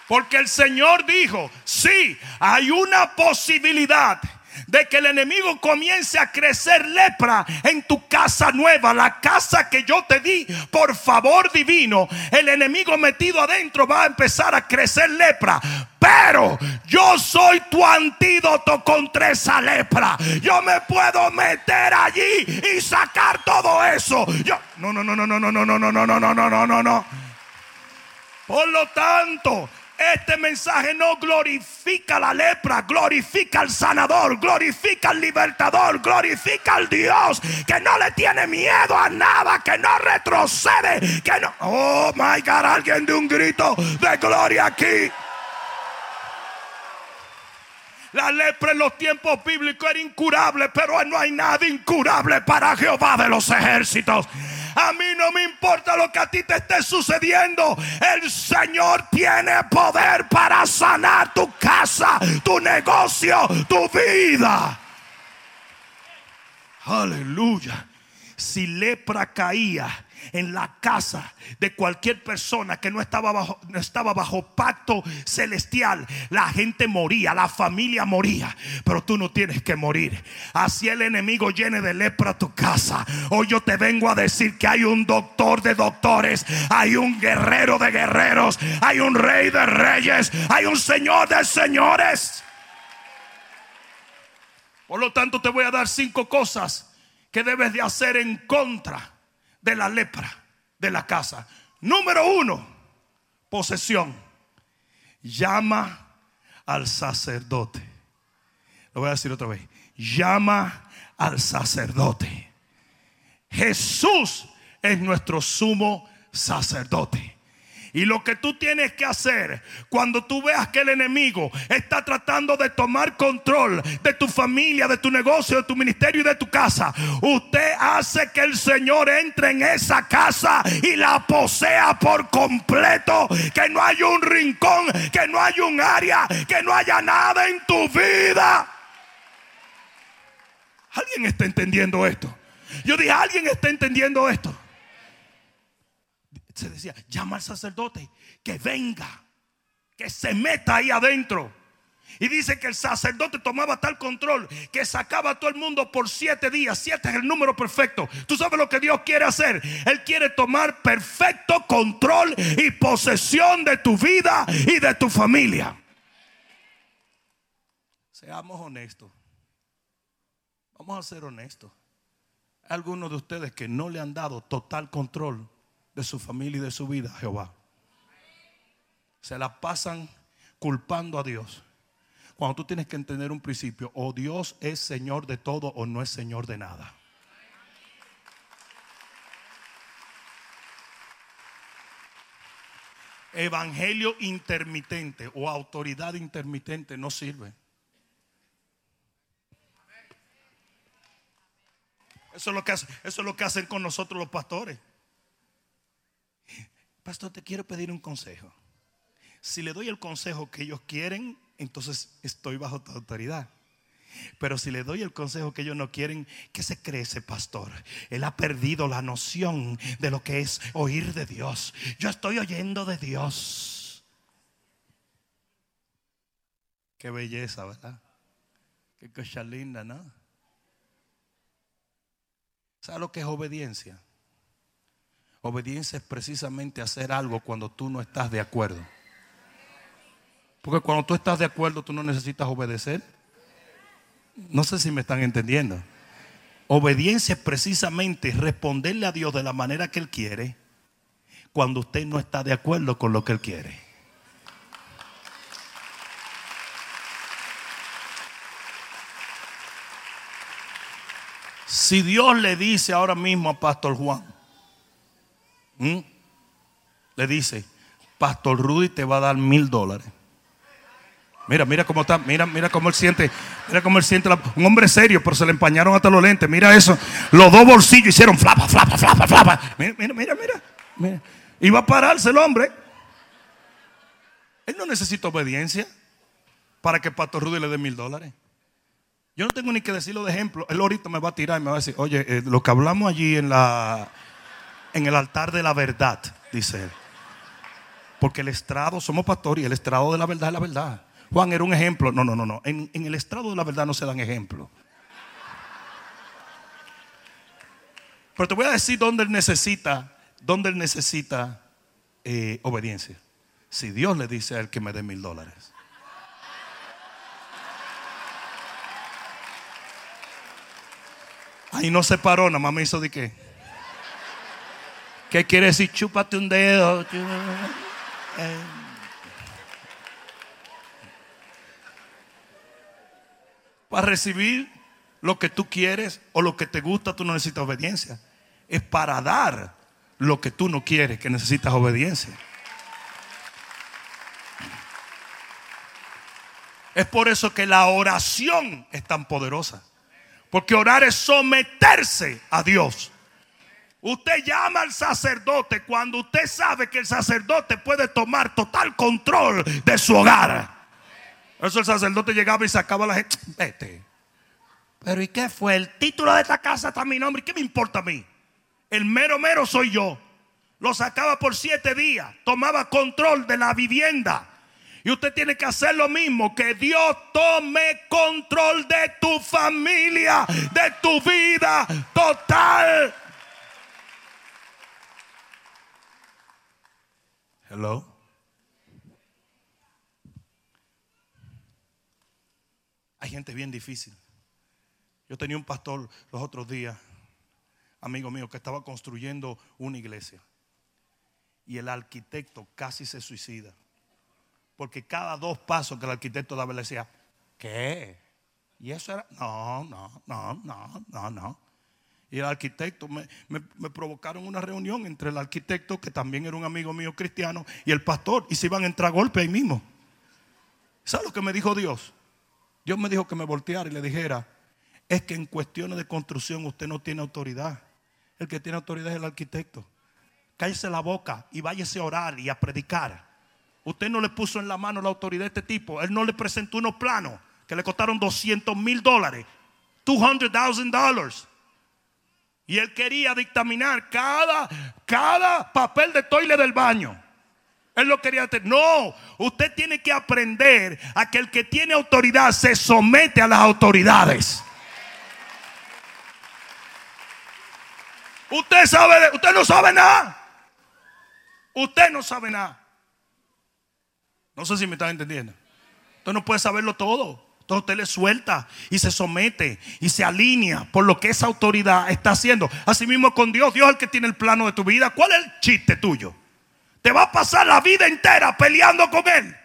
S2: Porque el Señor dijo, sí, hay una posibilidad de que el enemigo comience a crecer lepra en tu casa nueva, la casa que yo te di por favor divino, el enemigo metido adentro va a empezar a crecer lepra. Pero yo soy tu antídoto contra esa lepra. Yo me puedo meter allí y sacar todo eso. Yo, no, no, no, no, no, no, no, no, no, no, no, no, no, no. Por lo tanto, este mensaje no glorifica la lepra, glorifica al sanador, glorifica al libertador, glorifica al Dios que no le tiene miedo a nada, que no retrocede, que no... Oh, my God, alguien de un grito de gloria aquí. La lepra en los tiempos bíblicos era incurable, pero no hay nada incurable para Jehová de los ejércitos. A mí no me importa lo que a ti te esté sucediendo. El Señor tiene poder para sanar tu casa, tu negocio, tu vida. Aleluya. Si lepra caía en la casa de cualquier persona que no estaba bajo, estaba bajo pacto celestial, la gente moría, la familia moría. Pero tú no tienes que morir. Así el enemigo llene de lepra tu casa. Hoy yo te vengo a decir que hay un doctor de doctores, hay un guerrero de guerreros, hay un rey de reyes, hay un señor de señores. Por lo tanto, te voy a dar cinco cosas que debes de hacer en contra de la lepra de la casa. Número uno, posesión. Llama al sacerdote. Lo voy a decir otra vez. Llama al sacerdote. Jesús es nuestro sumo sacerdote. Y lo que tú tienes que hacer cuando tú veas que el enemigo está tratando de tomar control de tu familia, de tu negocio, de tu ministerio y de tu casa, usted hace que el Señor entre en esa casa y la posea por completo. Que no haya un rincón, que no haya un área, que no haya nada en tu vida. ¿Alguien está entendiendo esto? Yo dije, ¿alguien está entendiendo esto? Se decía, llama al sacerdote que venga, que se meta ahí adentro. Y dice que el sacerdote tomaba tal control que sacaba a todo el mundo por siete días. Siete es el número perfecto. Tú sabes lo que Dios quiere hacer. Él quiere tomar perfecto control y posesión de tu vida y de tu familia. Seamos honestos. Vamos a ser honestos. Algunos de ustedes que no le han dado total control de su familia y de su vida Jehová. Se la pasan culpando a Dios. Cuando tú tienes que entender un principio, o Dios es Señor de todo o no es Señor de nada. Evangelio intermitente o autoridad intermitente no sirve. Eso es lo que, eso es lo que hacen con nosotros los pastores. Pastor, te quiero pedir un consejo. Si le doy el consejo que ellos quieren, entonces estoy bajo tu autoridad. Pero si le doy el consejo que ellos no quieren, ¿qué se cree ese pastor? Él ha perdido la noción de lo que es oír de Dios. Yo estoy oyendo de Dios. Qué belleza, ¿verdad? Qué cosa linda, ¿no? ¿Sabe lo que es obediencia? Obediencia es precisamente hacer algo cuando tú no estás de acuerdo. Porque cuando tú estás de acuerdo, tú no necesitas obedecer. No sé si me están entendiendo. Obediencia es precisamente responderle a Dios de la manera que Él quiere cuando usted no está de acuerdo con lo que Él quiere. Si Dios le dice ahora mismo a Pastor Juan, le dice, Pastor Rudy te va a dar mil dólares. Mira, mira cómo está, mira, mira cómo él siente, mira cómo él siente, un hombre serio, pero se le empañaron hasta los lentes, mira eso, los dos bolsillos hicieron flapa, flapa, flapa, flapa. Mira, mira, mira, mira. Iba a pararse el hombre. Él no necesita obediencia para que Pastor Rudy le dé mil dólares. Yo no tengo ni que decirlo de ejemplo. Él ahorita me va a tirar y me va a decir, oye, eh, lo que hablamos allí en la en el altar de la verdad, dice él. Porque el estrado, somos pastores y el estrado de la verdad es la verdad. Juan era un ejemplo. No, no, no, no. En, el estrado de la verdad no se dan ejemplos. Pero te voy a decir dónde él necesita, dónde él necesita eh, obediencia. Si Dios le dice a él que me dé mil dólares. Ahí no se paró, nada más me hizo de qué. ¿Qué quiere decir? Chúpate un dedo. Para recibir lo que tú quieres o lo que te gusta, tú no necesitas obediencia. Es para dar lo que tú no quieres, que necesitas obediencia. Es por eso que la oración es tan poderosa. Porque orar es someterse a Dios. Usted llama al sacerdote cuando usted sabe que el sacerdote puede tomar total control de su hogar. Eso el sacerdote llegaba y sacaba a la gente. Vete. Pero ¿y qué fue? El título de esta casa está mi nombre. ¿Qué me importa a mí? El mero mero soy yo. Lo sacaba por siete días. Tomaba control de la vivienda. Y usted tiene que hacer lo mismo, que Dios tome control de tu familia, de tu vida total. Hello. Hay gente bien difícil. Yo tenía un pastor los otros días, amigo mío, que estaba construyendo una iglesia. Y el arquitecto casi se suicida. Porque cada dos pasos que el arquitecto daba le decía, ¿qué? Y eso era, no, no, no, no, no, no. Y el arquitecto, me, me, provocaron una reunión entre el arquitecto, que también era un amigo mío cristiano, y el pastor, y se iban a entrar a golpe ahí mismo. ¿Sabes lo que me dijo Dios? Dios me dijo que me volteara y le dijera, es que en cuestiones de construcción usted no tiene autoridad. El que tiene autoridad es el arquitecto. Cállese la boca y váyase a orar y a predicar. Usted no le puso en la mano la autoridad a este tipo. Él no le presentó unos planos que le costaron 200 mil dólares. 200,000 dólares. Y él quería dictaminar cada, cada papel de toile del baño. Él lo quería hacer. No, usted tiene que aprender a que el que tiene autoridad se somete a las autoridades. Usted sabe, usted no sabe nada. Usted no sabe nada. No sé si me están entendiendo. Usted no puede saberlo todo. Entonces usted le suelta y se somete y se alinea por lo que esa autoridad está haciendo. Así mismo con Dios. Dios es el que tiene el plano de tu vida. ¿Cuál es el chiste tuyo? Te va a pasar la vida entera peleando con Él.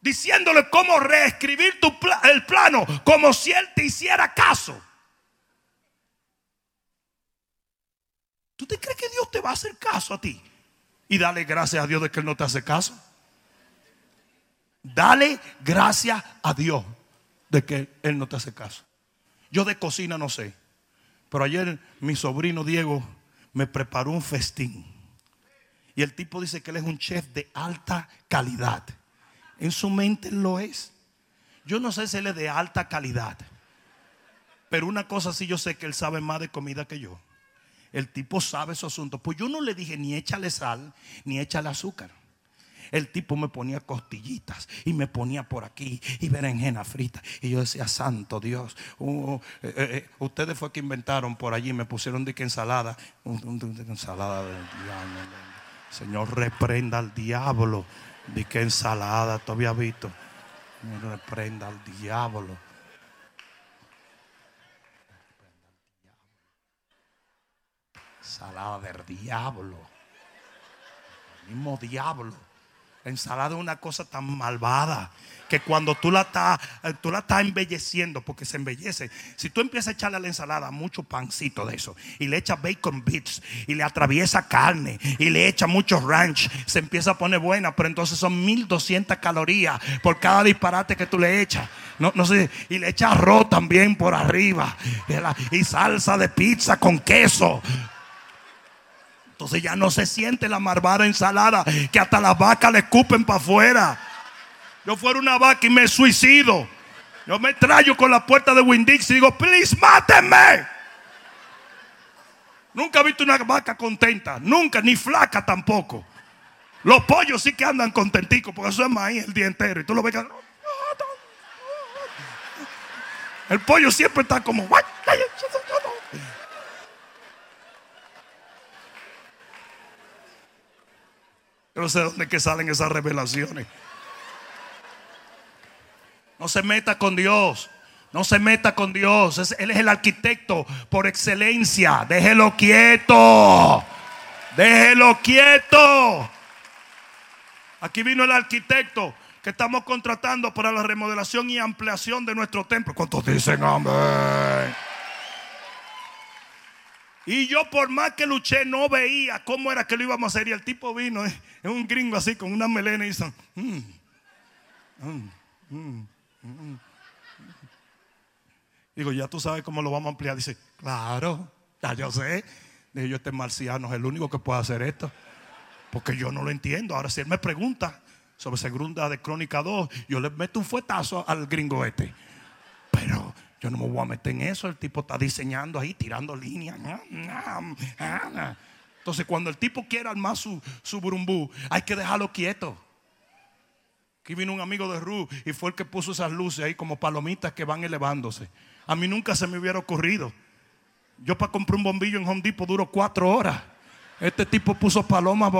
S2: Diciéndole cómo reescribir tu el plano como si Él te hiciera caso. ¿Tú te crees que Dios te va a hacer caso a ti? Y dale gracias a Dios de que Él no te hace caso. Dale gracias a Dios de que Él no te hace caso. Yo de cocina no sé. Pero ayer mi sobrino Diego me preparó un festín. Y el tipo dice que él es un chef de alta calidad. En su mente lo es. Yo no sé si él es de alta calidad. Pero una cosa sí yo sé que él sabe más de comida que yo. El tipo sabe su asunto. Pues yo no le dije ni échale sal, ni échale azúcar. El tipo me ponía costillitas y me ponía por aquí y berenjena frita. Y yo decía, santo Dios. Uh, eh, eh, eh, ustedes fue que inventaron por allí, me pusieron de que ensalada. ensalada del diablo. Señor, reprenda al diablo. De que ensalada, todavía visto. Reprenda al diablo. Ensalada del diablo. El mismo diablo. La ensalada es una cosa tan malvada que cuando tú la estás eh, tú la estás embelleciendo porque se embellece. Si tú empiezas a echarle a la ensalada mucho pancito de eso y le echas bacon bits y le atraviesa carne y le echa mucho ranch, se empieza a poner buena, pero entonces son 1200 calorías por cada disparate que tú le echas. No, no sé, y le echas arroz también por arriba y salsa de pizza con queso. Entonces ya no se siente la marvada ensalada que hasta las vacas le escupen para afuera. Yo fuera una vaca y me suicido. Yo me traigo con la puerta de Windix y digo, please, mátenme. Nunca he visto una vaca contenta, nunca, ni flaca tampoco. Los pollos sí que andan contenticos porque eso es maíz el día entero. Y tú lo ves El pollo siempre está como. Yo no sé de dónde salen esas revelaciones. No se meta con Dios. No se meta con Dios. Él es el arquitecto por excelencia. Déjelo quieto. Déjelo quieto. Aquí vino el arquitecto que estamos contratando para la remodelación y ampliación de nuestro templo. ¿Cuántos dicen amén? Y yo por más que luché no veía cómo era que lo íbamos a hacer. Y el tipo vino, es eh, un gringo así con una melena y dice, mm, mm, mm, digo, ya tú sabes cómo lo vamos a ampliar. Dice, claro, ya yo sé. Dije, yo este marciano es el único que puede hacer esto. Porque yo no lo entiendo. Ahora si él me pregunta sobre segunda de Crónica 2, yo le meto un fuetazo al gringo este. Yo no me voy a meter en eso. El tipo está diseñando ahí, tirando líneas. Entonces, cuando el tipo quiera armar su, su burumbú, hay que dejarlo quieto. Aquí vino un amigo de Ru y fue el que puso esas luces ahí como palomitas que van elevándose. A mí nunca se me hubiera ocurrido. Yo para comprar un bombillo en Home Depot duro cuatro horas. Este tipo puso palomas.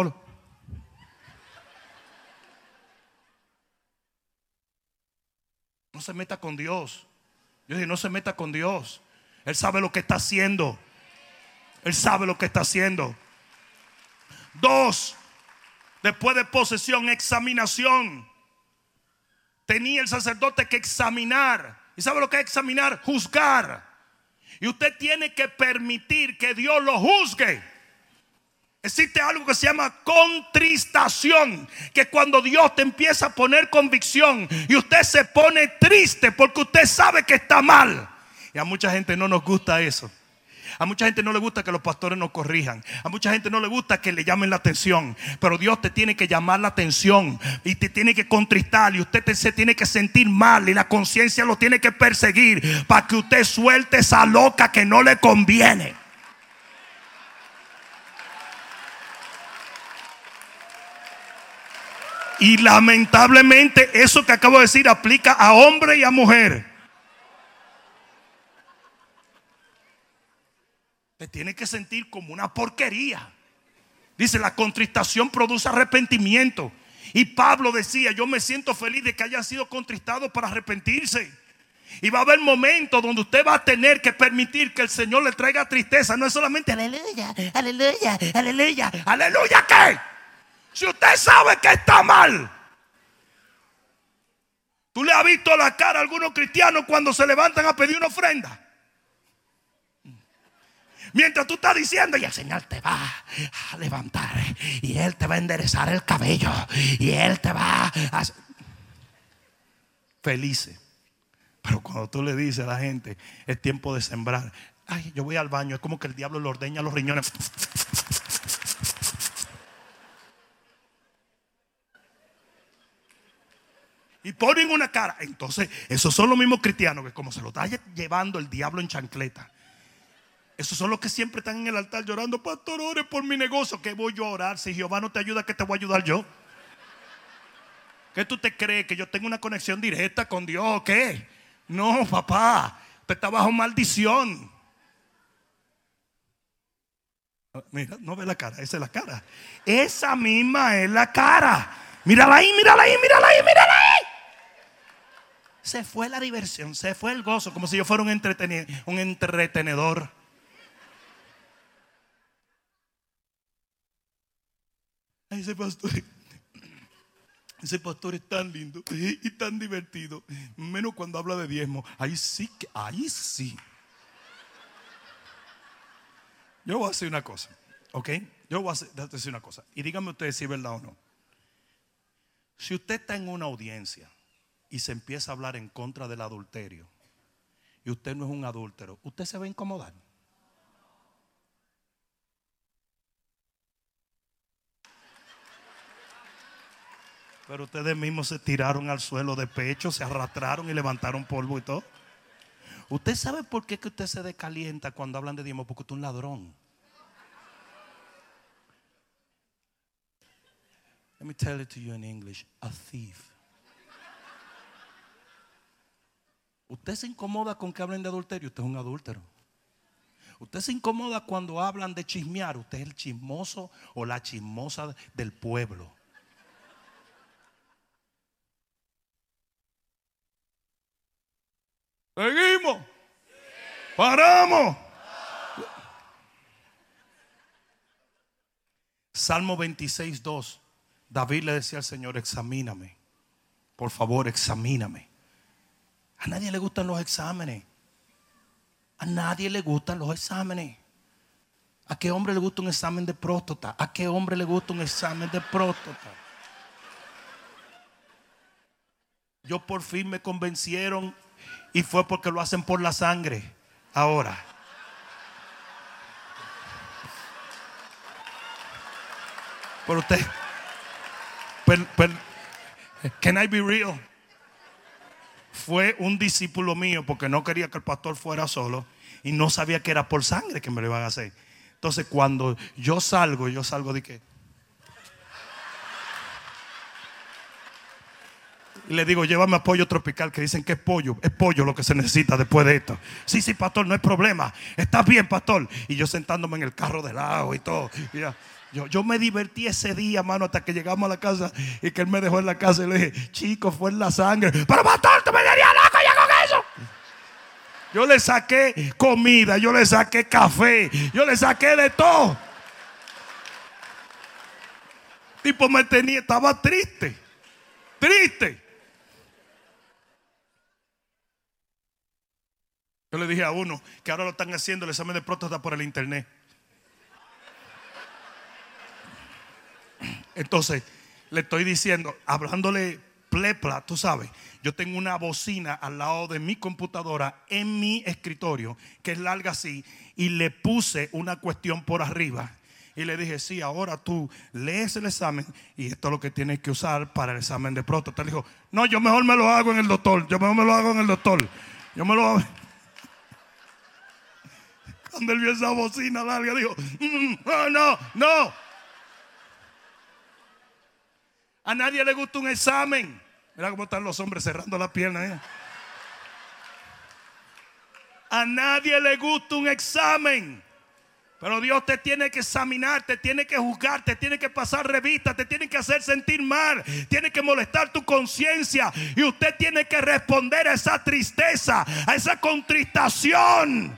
S2: No se meta con Dios. Yo dije, no se meta con Dios. Él sabe lo que está haciendo. Él sabe lo que está haciendo. Dos, después de posesión, examinación. Tenía el sacerdote que examinar. ¿Y sabe lo que es examinar? Juzgar. Y usted tiene que permitir que Dios lo juzgue. Existe algo que se llama contristación, que cuando Dios te empieza a poner convicción y usted se pone triste porque usted sabe que está mal. Y a mucha gente no nos gusta eso. A mucha gente no le gusta que los pastores nos corrijan. A mucha gente no le gusta que le llamen la atención. Pero Dios te tiene que llamar la atención y te tiene que contristar y usted se tiene que sentir mal y la conciencia lo tiene que perseguir para que usted suelte esa loca que no le conviene. Y lamentablemente eso que acabo de decir aplica a hombre y a mujer. Te tiene que sentir como una porquería. Dice, la contristación produce arrepentimiento. Y Pablo decía, yo me siento feliz de que hayan sido contristados para arrepentirse. Y va a haber momentos donde usted va a tener que permitir que el Señor le traiga tristeza. No es solamente aleluya, aleluya, aleluya, aleluya, ¿qué? Si usted sabe que está mal. ¿Tú le has visto la cara a algunos cristianos cuando se levantan a pedir una ofrenda? Mientras tú estás diciendo, y el Señor te va a levantar, y Él te va a enderezar el cabello, y Él te va a... Felices. Pero cuando tú le dices a la gente, es tiempo de sembrar. Ay, yo voy al baño, es como que el diablo le ordeña los riñones. Y ponen una cara. Entonces, esos son los mismos cristianos que como se lo está llevando el diablo en chancleta. Esos son los que siempre están en el altar llorando, pastor, ore por mi negocio. ¿Qué voy a orar? Si Jehová no te ayuda, ¿qué te voy a ayudar yo? ¿Qué tú te crees? ¿Que yo tengo una conexión directa con Dios qué? No, papá. Usted está bajo maldición. Mira, no ve la cara, esa es la cara. Esa misma es la cara. Mírala ahí, mírala ahí, mírala ahí, mírala. Se fue la diversión, se fue el gozo, como si yo fuera un, un entretenedor. ese pastor, ese pastor es tan lindo y tan divertido. Menos cuando habla de diezmo. Ahí sí que, ahí sí. Yo voy a hacer una cosa, ¿ok? Yo voy a decir una cosa. Y díganme ustedes si es verdad o no. Si usted está en una audiencia y se empieza a hablar en contra del adulterio y usted no es un adúltero, ¿usted se va a incomodar? Pero ustedes mismos se tiraron al suelo de pecho, se arrastraron y levantaron polvo y todo. ¿Usted sabe por qué que usted se descalienta cuando hablan de diezmo? Porque usted es un ladrón. Let me tell it to you in English. A thief. Usted se incomoda con que hablen de adulterio, usted es un adúltero. Usted se incomoda cuando hablan de chismear, usted es el chismoso o la chismosa del pueblo. Seguimos. Paramos. Salmo 26, 2. David le decía al Señor, examíname. Por favor, examíname. A nadie le gustan los exámenes. A nadie le gustan los exámenes. ¿A qué hombre le gusta un examen de próstata? ¿A qué hombre le gusta un examen de próstata? Yo por fin me convencieron y fue porque lo hacen por la sangre. Ahora. Pero usted, can I be real? Fue un discípulo mío porque no quería que el pastor fuera solo y no sabía que era por sangre que me lo iban a hacer. Entonces, cuando yo salgo, yo salgo de que Y le digo, llévame a pollo tropical, que dicen que es pollo. Es pollo lo que se necesita después de esto. Sí, sí, pastor, no hay problema. Está bien, pastor. Y yo sentándome en el carro de lado y todo. Yo, yo me divertí ese día, mano, hasta que llegamos a la casa y que él me dejó en la casa y le dije, chico, fue en la sangre. Pero pastor, tú me darías loco ya con eso. Yo le saqué comida, yo le saqué café, yo le saqué de todo. Tipo me tenía, estaba triste, triste. Yo le dije a uno que ahora lo están haciendo el examen de próstata por el internet. Entonces, le estoy diciendo, hablándole plepla, tú sabes, yo tengo una bocina al lado de mi computadora en mi escritorio, que es larga así, y le puse una cuestión por arriba. Y le dije, sí, ahora tú lees el examen y esto es lo que tienes que usar para el examen de próstata. Le dijo, no, yo mejor me lo hago en el doctor, yo mejor me lo hago en el doctor. Yo me lo hago. Cuando él vio esa bocina larga, dijo, mm, no, no, no. A nadie le gusta un examen. Mira cómo están los hombres cerrando la pierna. ¿eh? A nadie le gusta un examen. Pero Dios te tiene que examinar, te tiene que juzgar, te tiene que pasar revista, te tiene que hacer sentir mal, tiene que molestar tu conciencia y usted tiene que responder a esa tristeza, a esa contristación.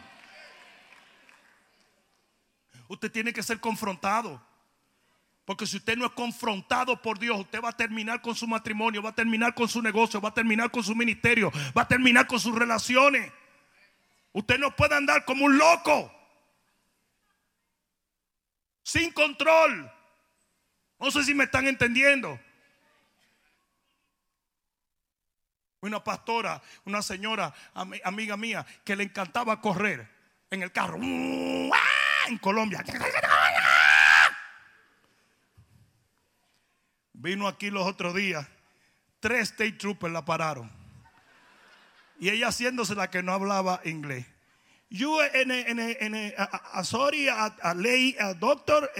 S2: Usted tiene que ser confrontado. Porque si usted no es confrontado por Dios, usted va a terminar con su matrimonio, va a terminar con su negocio, va a terminar con su ministerio, va a terminar con sus relaciones. Usted no puede andar como un loco sin control. No sé si me están entendiendo. Una pastora, una señora, amiga mía, que le encantaba correr en el carro en Colombia. Vino aquí los otros días, tres state troopers la pararon. Y ella haciéndose la que no hablaba inglés. Yo en a, sorry, a, ley, a doctor.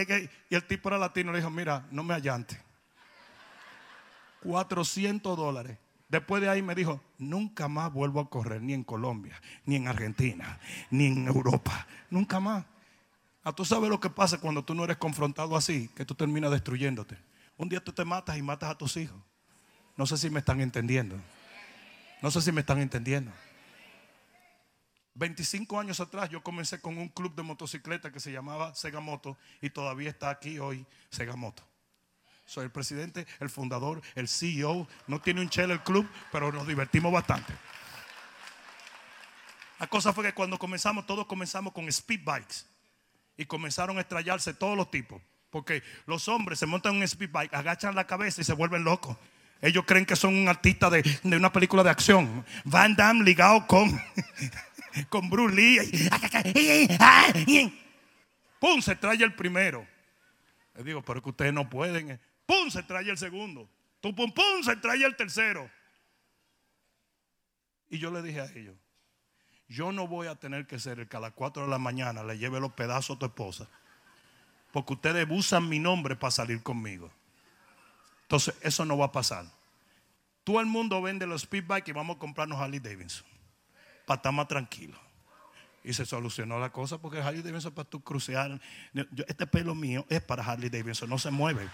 S2: Y el tipo era latino. Le dijo: Mira, no me allante. 400 dólares. Después de ahí me dijo: Nunca más vuelvo a correr, ni en Colombia, ni en Argentina, ni en Europa. Nunca más. Ah, tú sabes lo que pasa cuando tú no eres confrontado así, que tú terminas destruyéndote. Un día tú te matas y matas a tus hijos. No sé si me están entendiendo. No sé si me están entendiendo. 25 años atrás yo comencé con un club de motocicleta que se llamaba Segamoto y todavía está aquí hoy Segamoto. Soy el presidente, el fundador, el CEO. No tiene un chel el club, pero nos divertimos bastante. La cosa fue que cuando comenzamos, todos comenzamos con speed bikes y comenzaron a estrellarse todos los tipos. Porque los hombres se montan en un speed bike, agachan la cabeza y se vuelven locos. Ellos creen que son un artista de, una película de acción. Van Damme ligado con con Bruce Lee. ¡Pum! Se trae el primero. Le digo, pero que ustedes no pueden. ¡Pum! Se trae el segundo. ¡Pum! ¡Pum! Se trae el tercero. Y yo le dije a ellos, yo no voy a tener que ser el que a las 4 de la mañana le lleve los pedazos a tu esposa. Porque ustedes usan mi nombre para salir conmigo. Entonces, eso no va a pasar. Todo el mundo vende los speedbike y vamos a comprarnos Harley Davidson para estar más tranquilo. Y se solucionó la cosa porque Harley Davidson para tu crucear. este pelo mío es para Harley Davidson, no se mueve.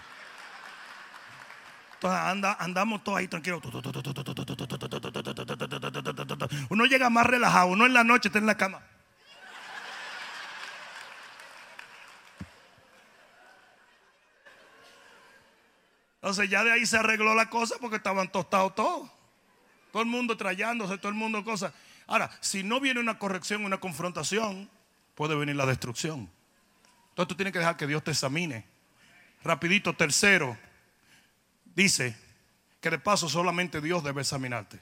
S2: Entonces anda, andamos todos ahí tranquilos. Uno llega más relajado, uno en la noche está en la cama. Entonces ya de ahí se arregló la cosa porque estaban tostados todos. Todo el mundo trayándose, todo el mundo cosas. Ahora, si no viene una corrección, una confrontación, puede venir la destrucción. Entonces tú tienes que dejar que Dios te examine. Rapidito, tercero, dice que de paso solamente Dios debe examinarte.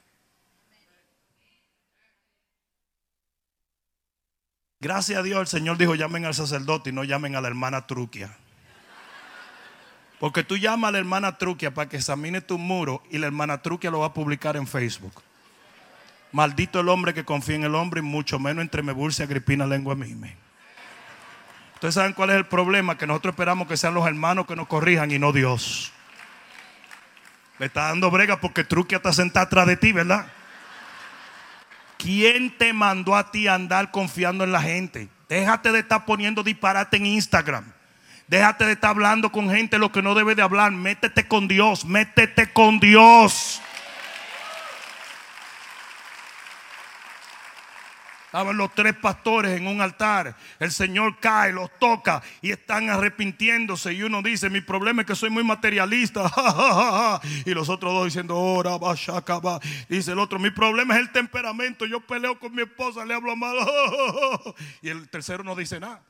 S2: Gracias a Dios el Señor dijo llamen al sacerdote y no llamen a la hermana Truquia. Porque tú llamas a la hermana Truquia para que examine tu muro y la hermana Truquia lo va a publicar en Facebook. Maldito el hombre que confía en el hombre y mucho menos entre Mebulce Agripina lengua mime. Ustedes saben cuál es el problema, que nosotros esperamos que sean los hermanos que nos corrijan y no Dios. Le está dando brega porque Truquia está sentada atrás de ti, ¿verdad? ¿Quién te mandó a ti andar confiando en la gente? Déjate de estar poniendo disparate en Instagram. Déjate de estar hablando con gente lo que no debe de hablar. Métete con Dios, métete con Dios. Estaban los tres pastores en un altar. El Señor cae, los toca y están arrepintiéndose. Y uno dice, mi problema es que soy muy materialista. y los otros dos diciendo, ora, va, Dice el otro, mi problema es el temperamento. Yo peleo con mi esposa, le hablo mal. y el tercero no dice nada.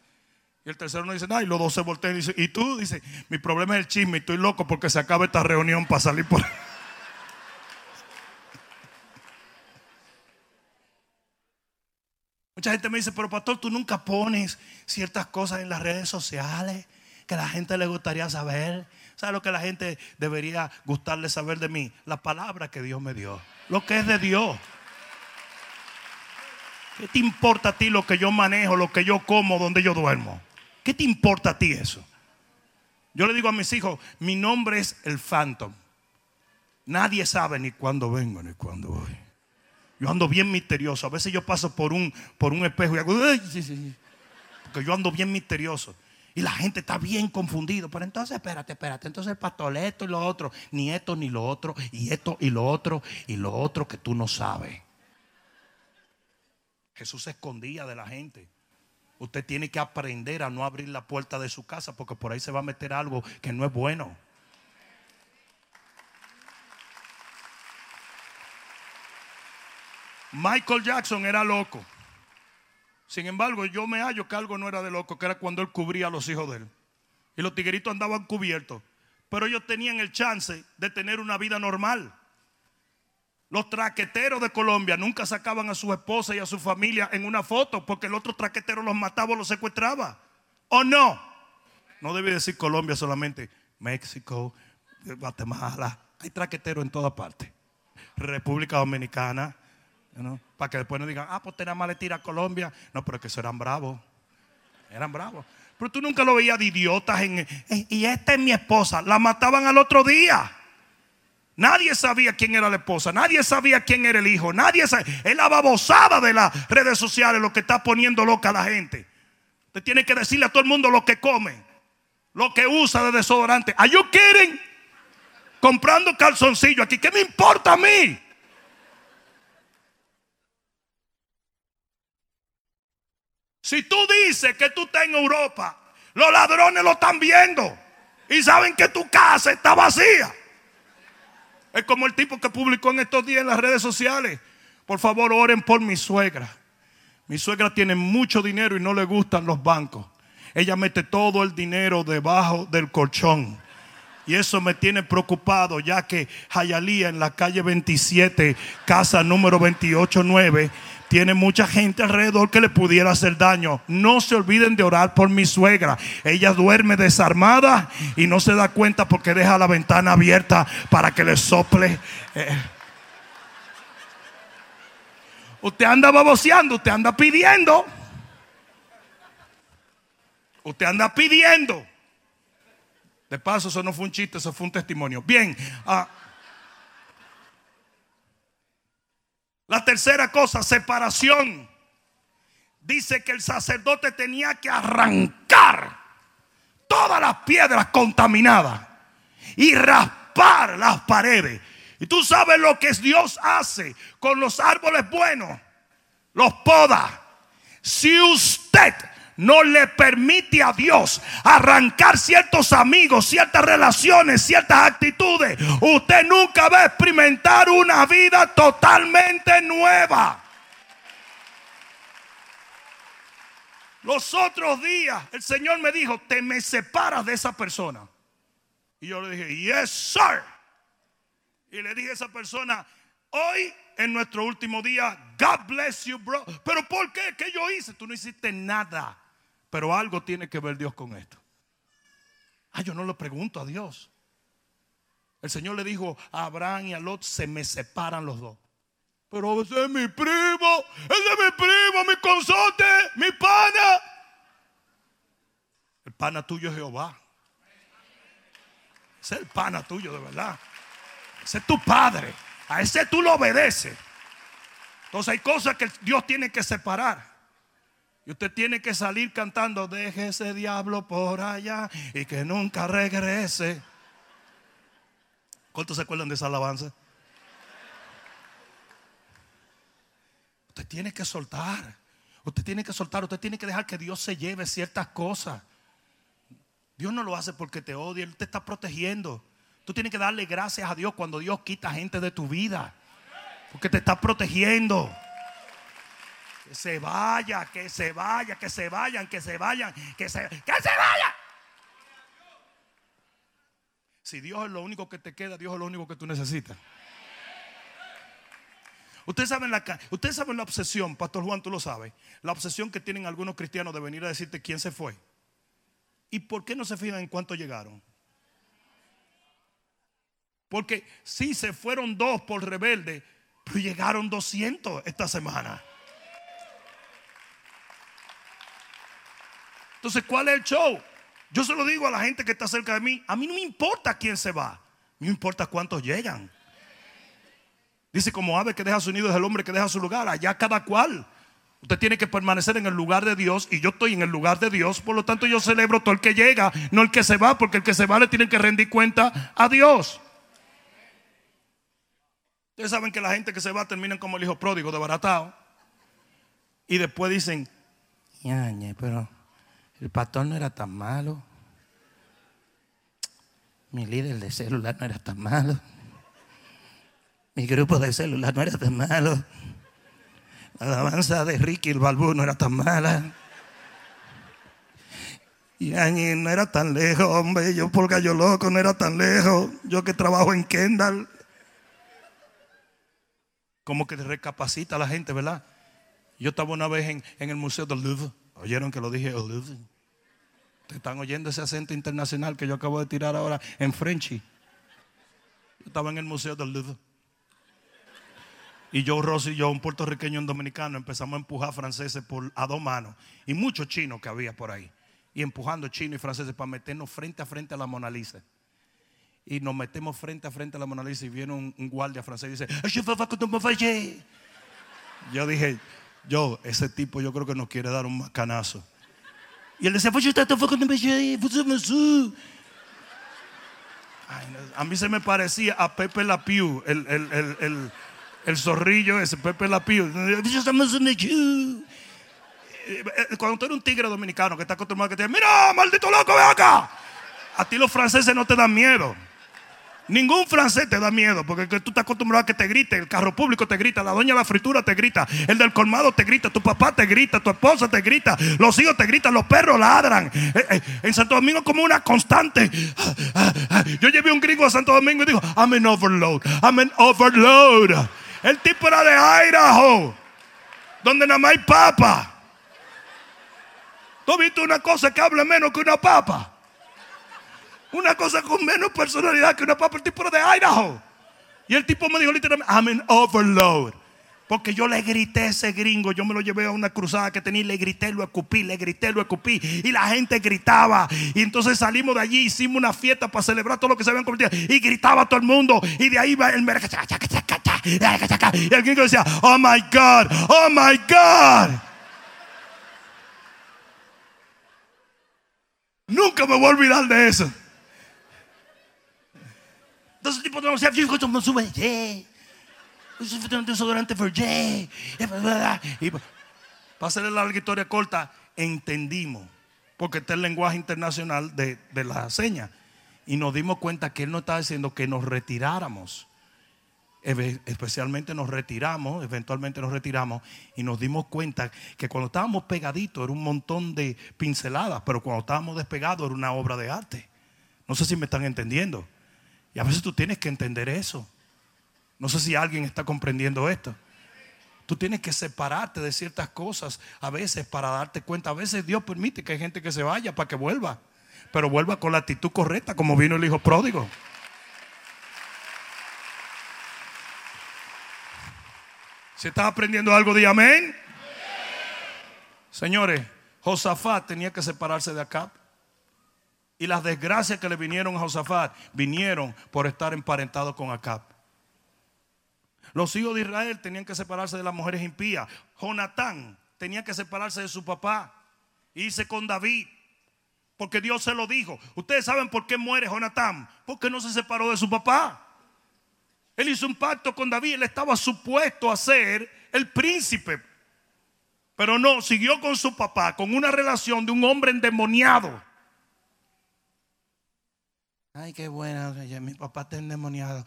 S2: Y el tercero no dice nada. Y los dos se voltean y dicen, y tú dice, mi problema es el chisme. Y estoy loco porque se acaba esta reunión para salir por Mucha gente me dice, pero pastor, tú nunca pones ciertas cosas en las redes sociales que la gente le gustaría saber. ¿Sabes lo que la gente debería gustarle saber de mí? La palabra que Dios me dio. Lo que es de Dios. ¿Qué te importa a ti lo que yo manejo, lo que yo como, donde yo duermo? ¿Qué te importa a ti eso? Yo le digo a mis hijos, mi nombre es el Phantom. Nadie sabe ni cuándo vengo ni cuándo voy. Yo ando bien misterioso. A veces yo paso por un, por un espejo y hago, porque yo ando bien misterioso. Y la gente está bien confundido. Pero entonces, espérate, espérate. Entonces el pastor, esto y lo otro, ni esto ni lo otro, y esto y lo otro, y lo otro que tú no sabes. Jesús se escondía de la gente. Usted tiene que aprender a no abrir la puerta de su casa porque por ahí se va a meter algo que no es bueno. Michael Jackson era loco. Sin embargo, yo me hallo que algo no era de loco, que era cuando él cubría a los hijos de él. Y los tigueritos andaban cubiertos. Pero ellos tenían el chance de tener una vida normal. Los traqueteros de Colombia nunca sacaban a su esposa y a su familia en una foto porque el otro traquetero los mataba o los secuestraba. ¿O no? No debe decir Colombia solamente. México, Guatemala. Hay traqueteros en toda parte. República Dominicana, para que después no digan, ah, pues tenía maletina a Colombia. No, pero que eso eran bravos. Eran bravos. Pero tú nunca lo veías de idiotas. En, y esta es mi esposa. La mataban al otro día. Nadie sabía quién era la esposa. Nadie sabía quién era el hijo. Nadie sabía. Es la babosada de las redes sociales lo que está poniendo loca a la gente. Usted tiene que decirle a todo el mundo lo que come. Lo que usa de desodorante. ¿Are you kidding? Comprando calzoncillo aquí. ¿Qué me importa a mí? Si tú dices que tú estás en Europa, los ladrones lo están viendo y saben que tu casa está vacía. Es como el tipo que publicó en estos días en las redes sociales. Por favor, oren por mi suegra. Mi suegra tiene mucho dinero y no le gustan los bancos. Ella mete todo el dinero debajo del colchón. Y eso me tiene preocupado, ya que Hayalía en la calle 27, casa número 289, tiene mucha gente alrededor que le pudiera hacer daño. No se olviden de orar por mi suegra. Ella duerme desarmada y no se da cuenta porque deja la ventana abierta para que le sople. Eh. Usted anda baboseando, usted anda pidiendo. Usted anda pidiendo. De paso, eso no fue un chiste, eso fue un testimonio. Bien. Ah, La tercera cosa, separación. Dice que el sacerdote tenía que arrancar todas las piedras contaminadas y raspar las paredes. Y tú sabes lo que Dios hace con los árboles buenos. Los poda. Si usted no le permite a Dios arrancar ciertos amigos, ciertas relaciones, ciertas actitudes, usted nunca va a experimentar una vida totalmente nueva. Los otros días el Señor me dijo, te me separas de esa persona. Y yo le dije, yes, sir. Y le dije a esa persona, hoy en nuestro último día, God bless you, bro. Pero ¿por qué? ¿Qué yo hice? Tú no hiciste nada. Pero algo tiene que ver Dios con esto. Ah, yo no le pregunto a Dios. El Señor le dijo a Abraham y a Lot, se me separan los dos. Pero ese es mi primo, ese es mi primo, mi consorte, mi pana. El pana tuyo es Jehová. Ese es el pana tuyo de verdad. Ese es tu padre. A ese tú lo obedeces. Entonces hay cosas que Dios tiene que separar. Y usted tiene que salir cantando, deje ese diablo por allá y que nunca regrese. ¿Cuántos se acuerdan de esa alabanza? Usted tiene que soltar. Usted tiene que soltar, usted tiene que dejar que Dios se lleve ciertas cosas. Dios no lo hace porque te odia, Él te está protegiendo. Tú tienes que darle gracias a Dios cuando Dios quita gente de tu vida. Porque te está protegiendo. Que se vaya, que se vaya, que se vayan, que se vayan, que se, que se vayan. Si Dios es lo único que te queda, Dios es lo único que tú necesitas. Ustedes saben, la, la obsesión, Pastor Juan, tú lo sabes. La obsesión que tienen algunos cristianos de venir a decirte quién se fue. ¿Y por qué no se fijan en cuánto llegaron? Porque si se fueron dos por rebelde, pero llegaron 200 esta semana. Entonces, ¿cuál es el show? Yo se lo digo a la gente que está cerca de mí. A mí no me importa quién se va. No me importa cuántos llegan. Dice como ave que deja su nido es el hombre que deja su lugar. Allá cada cual. Usted tiene que permanecer en el lugar de Dios y yo estoy en el lugar de Dios. Por lo tanto, yo celebro todo el que llega, no el que se va, porque el que se va le tiene que rendir cuenta a Dios. Ustedes saben que la gente que se va terminan como el hijo pródigo, de. Y después dicen, pero el pastor no era tan malo. Mi líder de celular no era tan malo. Mi grupo de celular no era tan malo. La alabanza de Ricky el Balbú no era tan mala. Y no era tan lejos, hombre. Yo por gallo loco no era tan lejos. Yo que trabajo en Kendall. Como que recapacita a la gente, ¿verdad? Yo estaba una vez en, en el Museo del Louvre. ¿Oyeron que lo dije? Louvre. ¿Te están oyendo ese acento internacional que yo acabo de tirar ahora en Frenchy? Yo estaba en el Museo del Louvre. Y yo, Rosy y yo, un puertorriqueño y un dominicano, empezamos a empujar franceses por, a dos manos. Y muchos chinos que había por ahí. Y empujando chinos y franceses para meternos frente a frente a la Mona Lisa. Y nos metemos frente a frente a la Mona Lisa y viene un, guardia francés y dice, yo dije, yo, ese tipo yo creo que nos quiere dar un macanazo. Y él decía, a mí se me parecía a Pepe La Pew, el, el, el, el, zorrillo ese, Pepe La Pew. Cuando tú eres un tigre dominicano que está acostumbrado a que te diga, mira, maldito loco, ve acá. A ti los franceses no te dan miedo. Ningún francés te da miedo porque tú estás acostumbrado a que te grite. El carro público te grita, la doña de la fritura te grita, el del colmado te grita, tu papá te grita, tu esposa te grita, los hijos te gritan, los perros ladran. Eh, eh, en Santo Domingo, como una constante. Yo llevé un gringo a Santo Domingo y dijo: I'm an overload, I'm an overload. El tipo era de Idaho, donde nada más hay papa. ¿Tú has visto una cosa que hable menos que una papa? Una cosa con menos personalidad que una papa, el tipo de Idaho. Y el tipo me dijo literalmente, I'm an overload. Porque yo le grité a ese gringo, yo me lo llevé a una cruzada que tenía, le grité, lo escupí, le grité, lo escupí. Y la gente gritaba. Y entonces salimos de allí, hicimos una fiesta para celebrar todo lo que se habían convertido. Y gritaba todo el mundo. Y de ahí va el Y el gringo decía, oh my God, oh my God. Nunca me voy a olvidar de eso. Decía, yo como sube, un desodorante for Y para hacerle la larga historia corta, entendimos, porque este es el lenguaje internacional de, de la seña. Y nos dimos cuenta que él no estaba diciendo que nos retiráramos. Especialmente nos retiramos, eventualmente nos retiramos y nos dimos cuenta que cuando estábamos pegaditos era un montón de pinceladas, pero cuando estábamos despegados era una obra de arte. No sé si me están entendiendo. Y a veces tú tienes que entender eso. No sé si alguien está comprendiendo esto. Tú tienes que separarte de ciertas cosas a veces para darte cuenta. A veces Dios permite que hay gente que se vaya para que vuelva. Pero vuelva con la actitud correcta como vino el hijo pródigo. Si estás aprendiendo algo, di amén. Señores, Josafat tenía que separarse de acá. Y las desgracias que le vinieron a Josafat vinieron por estar emparentado con Acab. Los hijos de Israel tenían que separarse de las mujeres impías. Jonatán tenía que separarse de su papá. Irse con David. Porque Dios se lo dijo. Ustedes saben por qué muere Jonatán. Porque no se separó de su papá. Él hizo un pacto con David. Él estaba supuesto a ser el príncipe. Pero no, siguió con su papá, con una relación de un hombre endemoniado. Ay, qué buena, mi papá está endemoniado.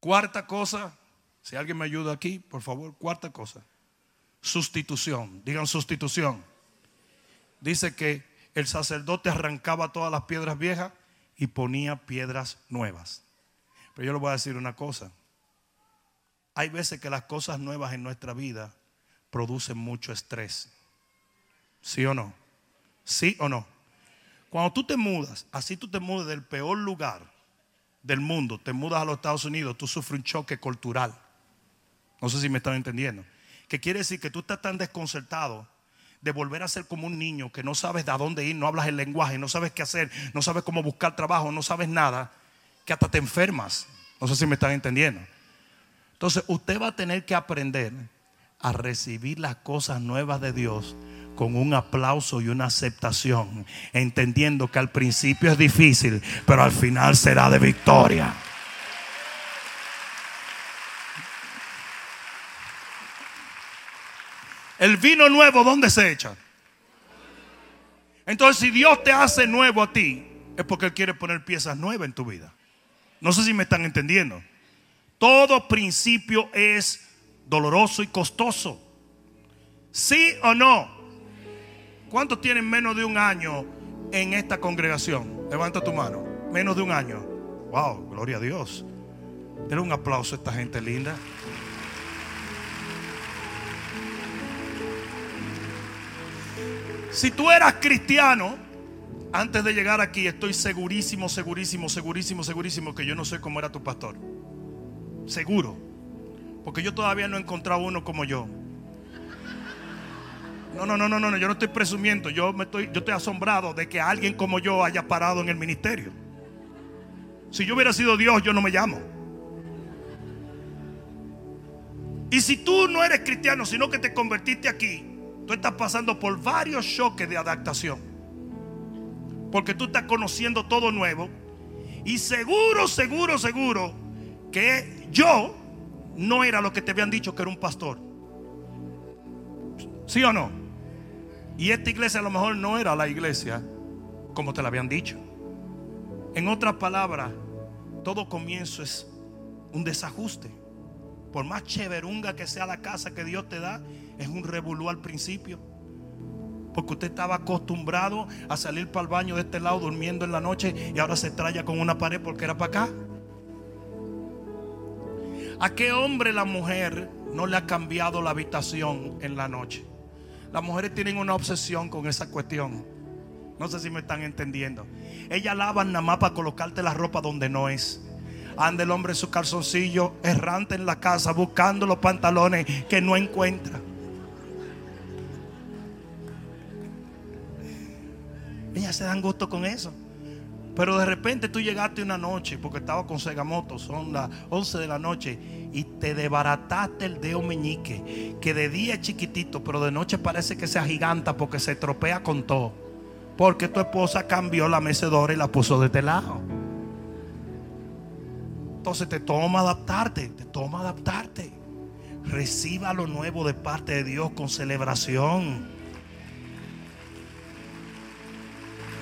S2: Cuarta cosa, si alguien me ayuda aquí, por favor, cuarta cosa. Sustitución, digan sustitución. Dice que el sacerdote arrancaba todas las piedras viejas y ponía piedras nuevas. Pero yo le voy a decir una cosa. Hay veces que las cosas nuevas en nuestra vida producen mucho estrés. ¿Sí o no? ¿Sí o no? Cuando tú te mudas, así tú te mudas del peor lugar del mundo, te mudas a los Estados Unidos, tú sufres un choque cultural. No sé si me están entendiendo. Que quiere decir que tú estás tan desconcertado de volver a ser como un niño que no sabes de dónde ir, no hablas el lenguaje, no sabes qué hacer, no sabes cómo buscar trabajo, no sabes nada, que hasta te enfermas. No sé si me están entendiendo. Entonces usted va a tener que aprender a recibir las cosas nuevas de Dios con un aplauso y una aceptación, entendiendo que al principio es difícil, pero al final será de victoria. El vino nuevo, ¿dónde se echa? Entonces, si Dios te hace nuevo a ti, es porque Él quiere poner piezas nuevas en tu vida. No sé si me están entendiendo. Todo principio es doloroso y costoso. ¿Sí o no? ¿Cuántos tienen menos de un año en esta congregación? Levanta tu mano. Menos de un año. Wow, gloria a Dios. Denle un aplauso a esta gente linda. Si tú eras cristiano, antes de llegar aquí, estoy segurísimo, segurísimo, segurísimo, segurísimo que yo no sé cómo era tu pastor. Seguro. Porque yo todavía no he encontrado uno como yo. No, no, no, no, no, yo no estoy presumiendo. Yo, me estoy, yo estoy asombrado de que alguien como yo haya parado en el ministerio. Si yo hubiera sido Dios, yo no me llamo. Y si tú no eres cristiano, sino que te convertiste aquí, tú estás pasando por varios choques de adaptación. Porque tú estás conociendo todo nuevo. Y seguro, seguro, seguro que yo no era lo que te habían dicho que era un pastor. ¿Sí o no? Y esta iglesia a lo mejor no era la iglesia como te la habían dicho. En otras palabras, todo comienzo es un desajuste. Por más cheverunga que sea la casa que Dios te da, es un revolú al principio. Porque usted estaba acostumbrado a salir para el baño de este lado durmiendo en la noche y ahora se traya con una pared porque era para acá. ¿A qué hombre la mujer no le ha cambiado la habitación en la noche? Las mujeres tienen una obsesión con esa cuestión. No sé si me están entendiendo. Ellas lavan nada más para colocarte la ropa donde no es. Anda el hombre en su calzoncillo errante en la casa buscando los pantalones que no encuentra. Ellas se dan gusto con eso. Pero de repente tú llegaste una noche, porque estaba con Segamoto, son las 11 de la noche, y te desbarataste el dedo meñique, que de día es chiquitito, pero de noche parece que se agiganta porque se tropea con todo. Porque tu esposa cambió la mecedora y la puso de este lado. Entonces te toma adaptarte, te toma adaptarte. Reciba lo nuevo de parte de Dios con celebración.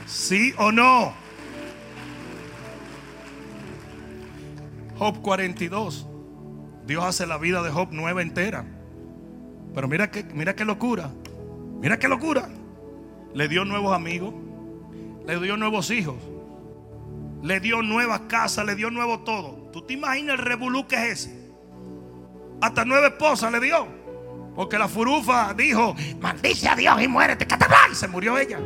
S2: ¿Sí o no? Job 42. Dios hace la vida de Job nueva entera. Pero mira que, mira qué locura. Mira qué locura. Le dio nuevos amigos. Le dio nuevos hijos. Le dio nuevas casas. Le dio nuevo todo. ¿Tú te imaginas el revolú que es ese? Hasta nueve esposas le dio. Porque la furufa dijo, maldice a Dios y muérete. Y se murió ella.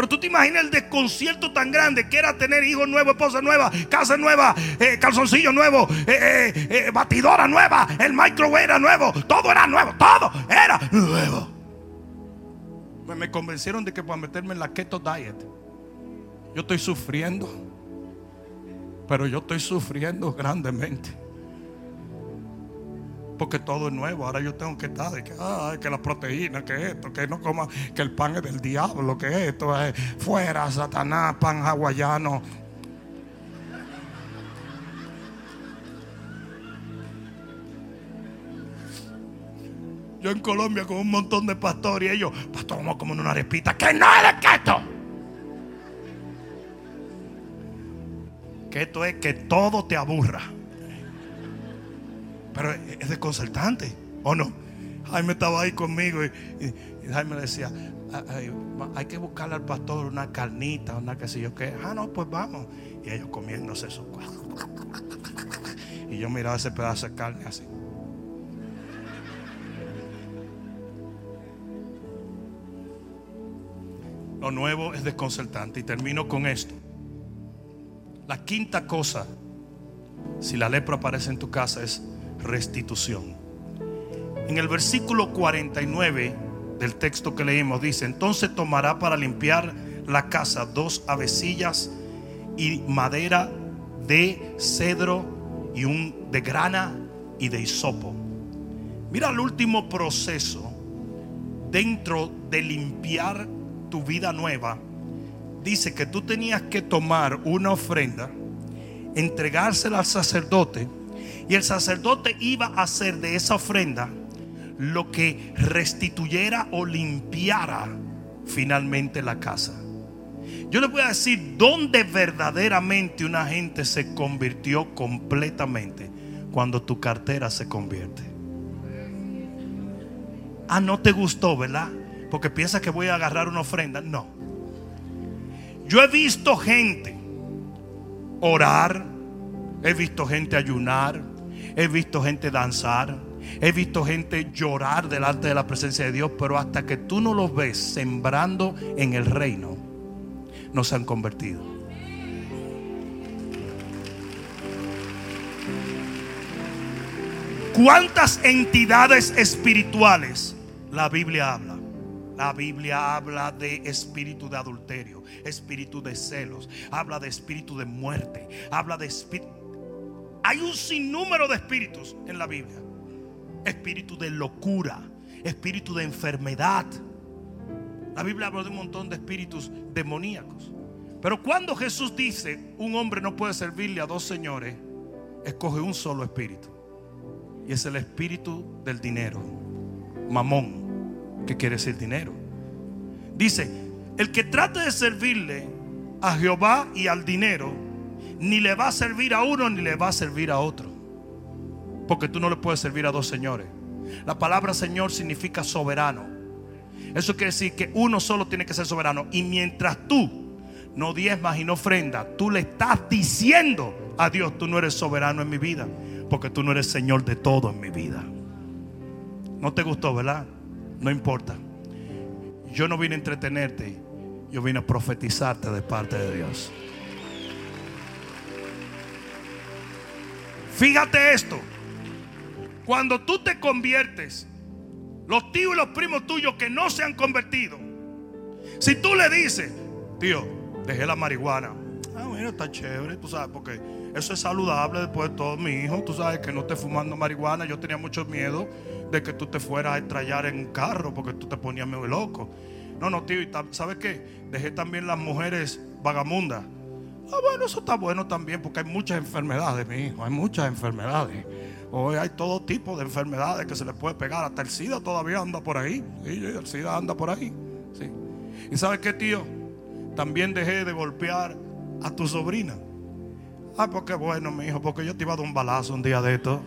S2: Pero tú te imaginas el desconcierto tan grande que era tener hijos nuevos, esposa nueva, casa nueva, eh, calzoncillo nuevo, eh, eh, batidora nueva, el microwave era nuevo, todo era nuevo, todo era nuevo. Pues me convencieron de que para meterme en la keto diet, yo estoy sufriendo, pero yo estoy sufriendo grandemente porque todo es nuevo. Ahora yo tengo que estar de que, ah, que la proteína, que esto, que no coma, que el pan es del diablo, que esto es fuera, Satanás, pan hawaiano. Yo en Colombia con un montón de pastores y ellos, pastor, vamos a comer una arepita, que no es de keto. esto es que todo te aburra. Pero es desconcertante, ¿o no? Jaime estaba ahí conmigo y, Jaime le decía, hay que buscarle al pastor una carnita, una que sé yo qué. Ah, no, pues vamos. Y ellos comiéndose eso. Y yo miraba ese pedazo de carne así. Lo nuevo es desconcertante. Y termino con esto. La quinta cosa, si la lepra aparece en tu casa, es restitución. En el versículo 49 del texto que leímos dice, entonces tomará para limpiar la casa dos avecillas y madera de cedro y un de grana y de hisopo. Mira el último proceso dentro de limpiar tu vida nueva. Dice que tú tenías que tomar una ofrenda, entregársela al sacerdote y el sacerdote iba a hacer de esa ofrenda lo que restituyera o limpiara finalmente la casa. Yo les voy a decir dónde verdaderamente una gente se convirtió completamente cuando tu cartera se convierte. Ah, no te gustó, ¿verdad? Porque piensas que voy a agarrar una ofrenda. No. Yo he visto gente orar, he visto gente ayunar, He visto gente danzar. He visto gente llorar delante de la presencia de Dios. Pero hasta que tú no los ves sembrando en el reino, no se han convertido. ¿Cuántas entidades espirituales la Biblia habla? La Biblia habla de espíritu de adulterio, espíritu de celos, habla de espíritu de muerte, habla de espíritu hay un sinnúmero de espíritus en la Biblia. Espíritu de locura, espíritu de enfermedad. La Biblia habla de un montón de espíritus demoníacos. Pero cuando Jesús dice, un hombre no puede servirle a dos señores, escoge un solo espíritu. Y es el espíritu del dinero. Mamón, que quiere decir dinero. Dice, el que trate de servirle a Jehová y al dinero, ni le va a servir a uno ni le va a servir a otro. Porque tú no le puedes servir a dos señores. La palabra Señor significa soberano. Eso quiere decir que uno solo tiene que ser soberano. Y mientras tú no diezmas y no ofrendas, tú le estás diciendo a Dios, tú no eres soberano en mi vida. Porque tú no eres Señor de todo en mi vida. No te gustó, ¿verdad? No importa. Yo no vine a entretenerte. Yo vine a profetizarte de parte de Dios. Fíjate esto. Cuando tú te conviertes, los tíos y los primos tuyos que no se han convertido, si tú le dices, tío, dejé la marihuana. Ah, bueno, está chévere, tú sabes, porque eso es saludable después de todo, mi hijo. Tú sabes que no esté fumando marihuana. Yo tenía mucho miedo de que tú te fueras a estrellar en un carro porque tú te ponías medio loco. No, no, tío, ¿sabes qué? Dejé también las mujeres vagamundas. Ah, bueno, eso está bueno también porque hay muchas enfermedades, mi hijo, hay muchas enfermedades. Hoy hay todo tipo de enfermedades que se le puede pegar. Hasta el SIDA todavía anda por ahí. Sí, el SIDA anda por ahí. ¿Y sabes qué, tío? También dejé de golpear a tu sobrina. Ah, porque bueno, mi hijo, porque yo te iba a dar un balazo un día de esto.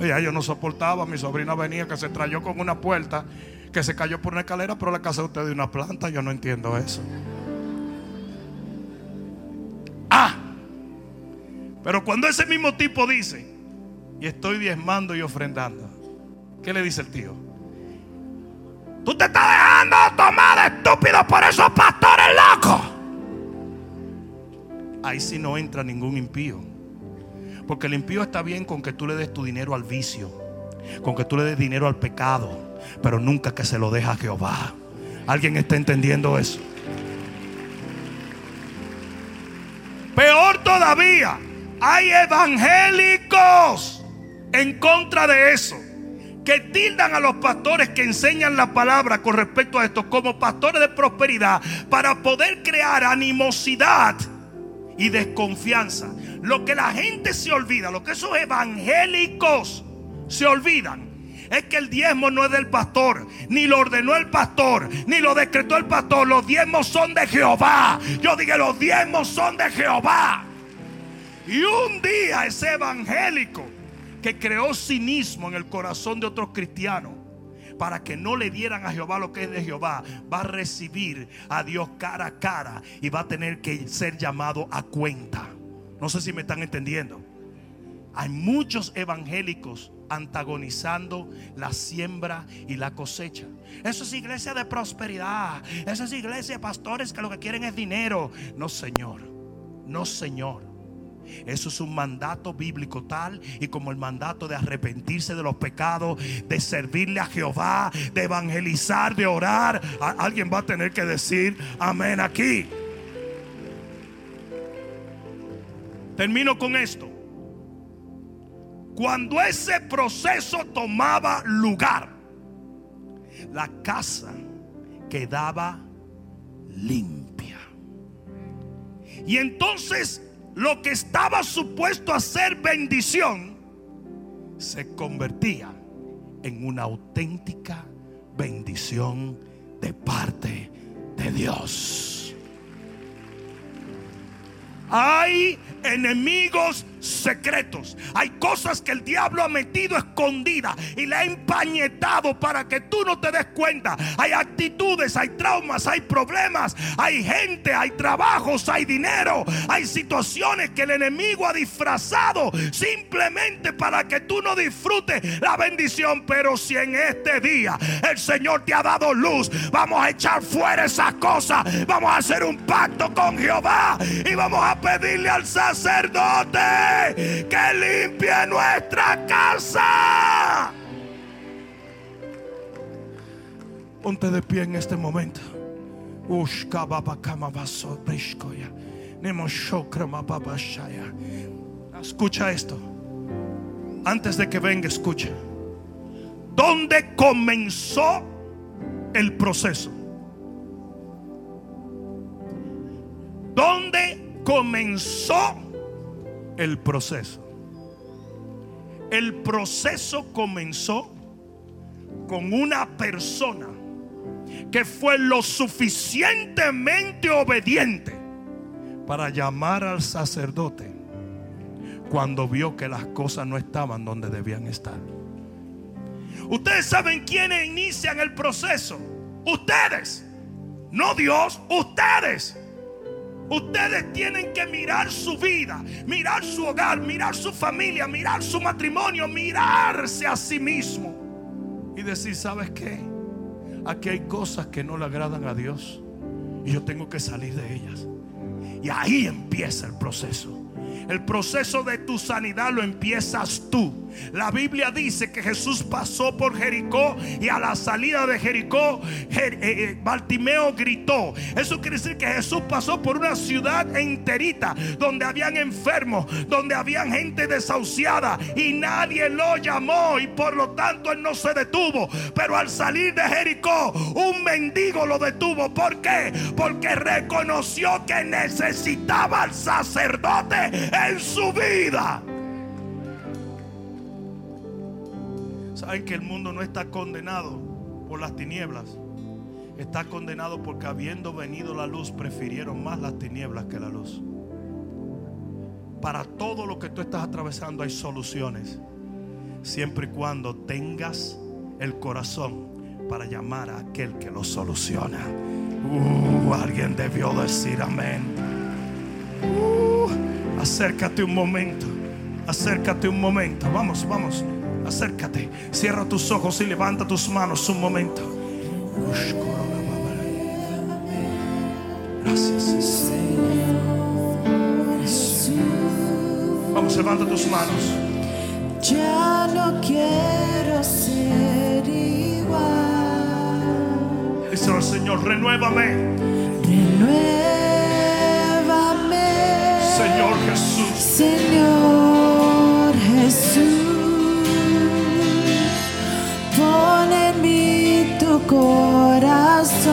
S2: Ya yo no soportaba. Mi sobrina venía que se trayó con una puerta, que se cayó por una escalera, pero la casa de usted de una planta. Yo no entiendo eso. Pero cuando ese mismo tipo dice, y estoy diezmando y ofrendando, ¿qué le dice el tío? Tú te estás dejando tomar estúpido por esos pastores locos. Ahí sí no entra ningún impío. Porque el impío está bien con que tú le des tu dinero al vicio, con que tú le des dinero al pecado, pero nunca que se lo deja a Jehová. ¿Alguien está entendiendo eso? Peor todavía, hay evangélicos en contra de eso. Que tildan a los pastores que enseñan la palabra con respecto a esto como pastores de prosperidad para poder crear animosidad y desconfianza. Lo que la gente se olvida, lo que esos evangélicos se olvidan, es que el diezmo no es del pastor, ni lo ordenó el pastor, ni lo decretó el pastor. Los diezmos son de Jehová. Yo dije, los diezmos son de Jehová. Y un día ese evangélico que creó cinismo en el corazón de otros cristianos para que no le dieran a Jehová lo que es de Jehová, va a recibir a Dios cara a cara y va a tener que ser llamado a cuenta. No sé si me están entendiendo. Hay muchos evangélicos antagonizando la siembra y la cosecha. Eso es iglesia de prosperidad. Eso es iglesia de pastores que lo que quieren es dinero. No, Señor. No, Señor. Eso es un mandato bíblico tal y como el mandato de arrepentirse de los pecados, de servirle a Jehová, de evangelizar, de orar. Alguien va a tener que decir amén aquí. Termino con esto. Cuando ese proceso tomaba lugar, la casa quedaba limpia. Y entonces lo que estaba supuesto a ser bendición se convertía en una auténtica bendición de parte de Dios. Hay enemigos secretos. Hay cosas que el diablo ha metido escondidas y le ha empañetado para que tú no te des cuenta. Hay actitudes, hay traumas, hay problemas, hay gente, hay trabajos, hay dinero, hay situaciones que el enemigo ha disfrazado simplemente para que tú no disfrutes la bendición. Pero si en este día el Señor te ha dado luz, vamos a echar fuera esas cosas. Vamos a hacer un pacto con Jehová y vamos a pedirle al sacerdote que limpie nuestra casa. Ponte de pie en este momento. Escucha esto. Antes de que venga, escucha. ¿Dónde comenzó el proceso? Comenzó el proceso. El proceso comenzó con una persona que fue lo suficientemente obediente para llamar al sacerdote cuando vio que las cosas no estaban donde debían estar. Ustedes saben quiénes inician el proceso. Ustedes. No Dios, ustedes. Ustedes tienen que mirar su vida, mirar su hogar, mirar su familia, mirar su matrimonio, mirarse a sí mismo y decir, ¿sabes qué? Aquí hay cosas que no le agradan a Dios y yo tengo que salir de ellas. Y ahí empieza el proceso. El proceso de tu sanidad lo empiezas tú. La Biblia dice que Jesús pasó por Jericó y a la salida de Jericó, eh, eh, Bartimeo gritó. Eso quiere decir que Jesús pasó por una ciudad enterita donde habían enfermos, donde habían gente desahuciada y nadie lo llamó y por lo tanto él no se detuvo. Pero al salir de Jericó, un mendigo lo detuvo. ¿Por qué? Porque reconoció que necesitaba al sacerdote en su vida. Saben que el mundo no está condenado por las tinieblas. Está condenado porque habiendo venido la luz, prefirieron más las tinieblas que la luz. Para todo lo que tú estás atravesando hay soluciones. Siempre y cuando tengas el corazón para llamar a aquel que lo soluciona. Uh, alguien debió decir amén. Uh, acércate un momento. Acércate un momento. Vamos, vamos. Acércate, cierra tus ojos y levanta tus manos un momento. Gracias. Vamos, levanta tus manos.
S3: Ya no quiero ser igual.
S2: El Señor, renuévame.
S3: Renuévame.
S2: Señor Jesús.
S3: Señor Jesús. Pon en mí tu corazón,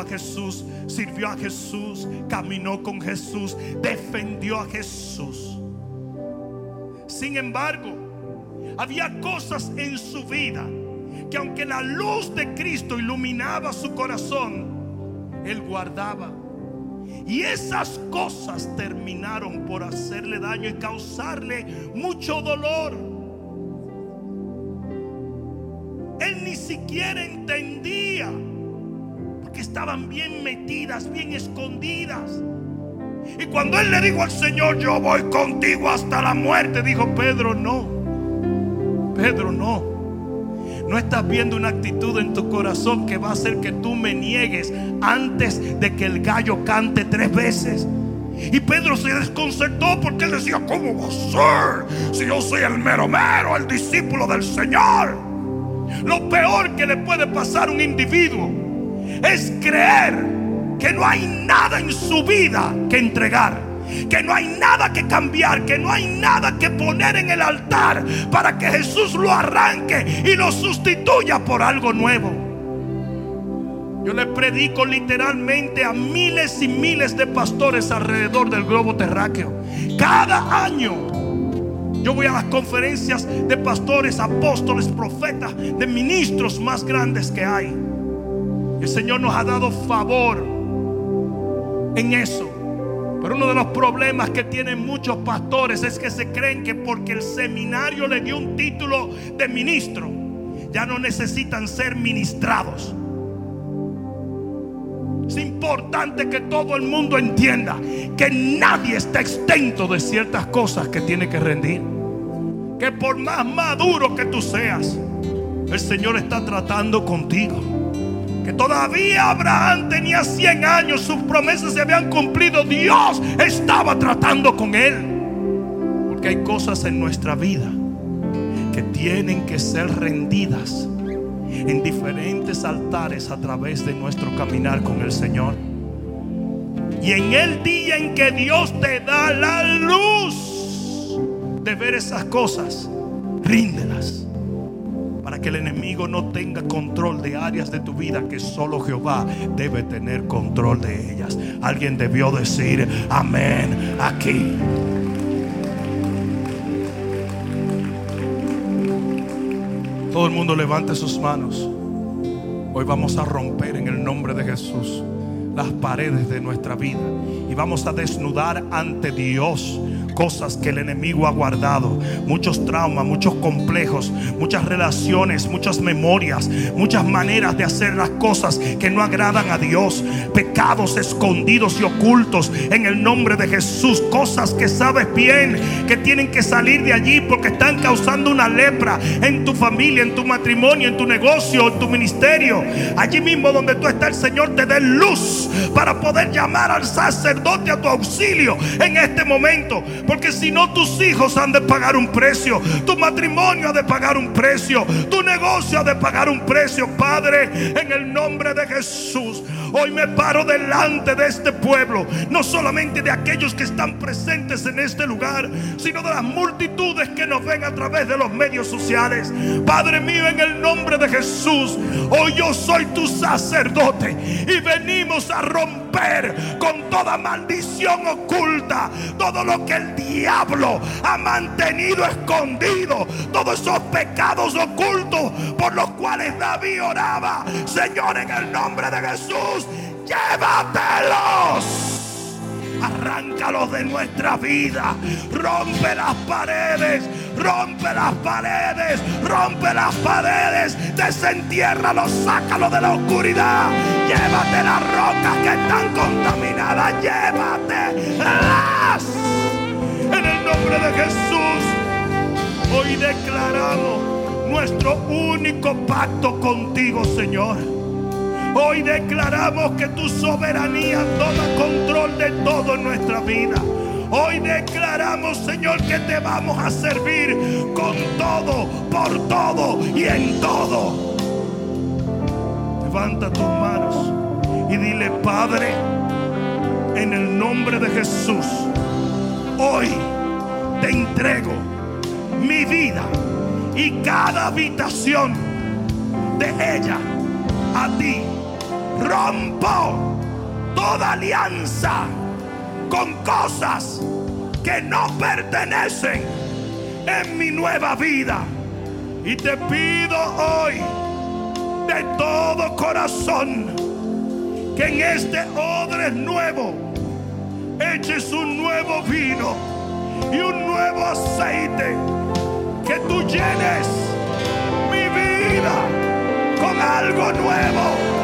S2: a Jesús, sirvió a Jesús, caminó con Jesús, defendió a Jesús. Sin embargo, había cosas en su vida que aunque la luz de Cristo iluminaba su corazón, él guardaba. Y esas cosas terminaron por hacerle daño y causarle mucho dolor. Él ni siquiera entendía, porque estaban bien metidas, bien escondidas. Y cuando él le dijo al Señor, yo voy contigo hasta la muerte, dijo Pedro, no. Pedro, no. No estás viendo una actitud en tu corazón que va a hacer que tú me niegues antes de que el gallo cante tres veces. Y Pedro se desconcertó porque él decía, ¿cómo va a ser si yo soy el mero mero, el discípulo del Señor? Lo peor que le puede pasar a un individuo es creer que no hay nada en su vida que entregar que no hay nada que cambiar, que no hay nada que poner en el altar para que Jesús lo arranque y lo sustituya por algo nuevo. Yo le predico literalmente a miles y miles de pastores alrededor del globo terráqueo. Cada año yo voy a las conferencias de pastores, apóstoles, profetas, de ministros más grandes que hay. El Señor nos ha dado favor en eso. Pero uno de los problemas que tienen muchos pastores es que se creen que porque el seminario le dio un título de ministro, ya no necesitan ser ministrados. Es importante que todo el mundo entienda que nadie está exento de ciertas cosas que tiene que rendir. Que por más maduro que tú seas, el Señor está tratando contigo que todavía Abraham tenía 100 años, sus promesas se habían cumplido, Dios estaba tratando con él. Porque hay cosas en nuestra vida que tienen que ser rendidas en diferentes altares a través de nuestro caminar con el Señor. Y en el día en que Dios te da la luz de ver esas cosas, ríndelas para que el enemigo no tenga control de áreas de tu vida que solo Jehová debe tener control de ellas. Alguien debió decir amén aquí. Todo el mundo levante sus manos. Hoy vamos a romper en el nombre de Jesús las paredes de nuestra vida y vamos a desnudar ante Dios cosas que el enemigo ha guardado, muchos traumas, muchos complejos, muchas relaciones, muchas memorias, muchas maneras de hacer las cosas que no agradan a Dios, pecados escondidos y ocultos en el nombre de Jesús, cosas que sabes bien que tienen que salir de allí porque están causando una lepra en tu familia, en tu matrimonio, en tu negocio, en tu ministerio. Allí mismo donde tú estás, el Señor te dé luz para poder llamar al sacerdote a tu auxilio en este momento. Porque si no, tus hijos han de pagar un precio. Tu matrimonio ha de pagar un precio. Tu negocio ha de pagar un precio. Padre, en el nombre de Jesús. Hoy me paro delante de este pueblo. No solamente de aquellos que están presentes en este lugar. Sino de las multitudes que nos ven a través de los medios sociales. Padre mío, en el nombre de Jesús. Hoy yo soy tu sacerdote. Y venimos a romper con toda maldición oculta. Todo lo que el diablo ha mantenido escondido todos esos pecados ocultos por los cuales David oraba. Señor, en el nombre de Jesús, llévatelos. Arráncalos de nuestra vida. Rompe las paredes. Rompe las paredes. Rompe las paredes. Desentiérralos. Sácalos de la oscuridad. Llévate las rocas que están contaminadas. Llévatelas en el nombre de Jesús. Hoy declaramos nuestro único pacto contigo, Señor. Hoy declaramos que tu soberanía toma control de todo en nuestra vida. Hoy declaramos, Señor, que te vamos a servir con todo, por todo y en todo. Levanta tus manos y dile, Padre, en el nombre de Jesús, hoy te entrego mi vida y cada habitación de ella a ti. Rompo toda alianza con cosas que no pertenecen en mi nueva vida. Y te pido hoy de todo corazón que en este odre nuevo eches un nuevo vino y un nuevo aceite. Que tú llenes mi vida con algo nuevo.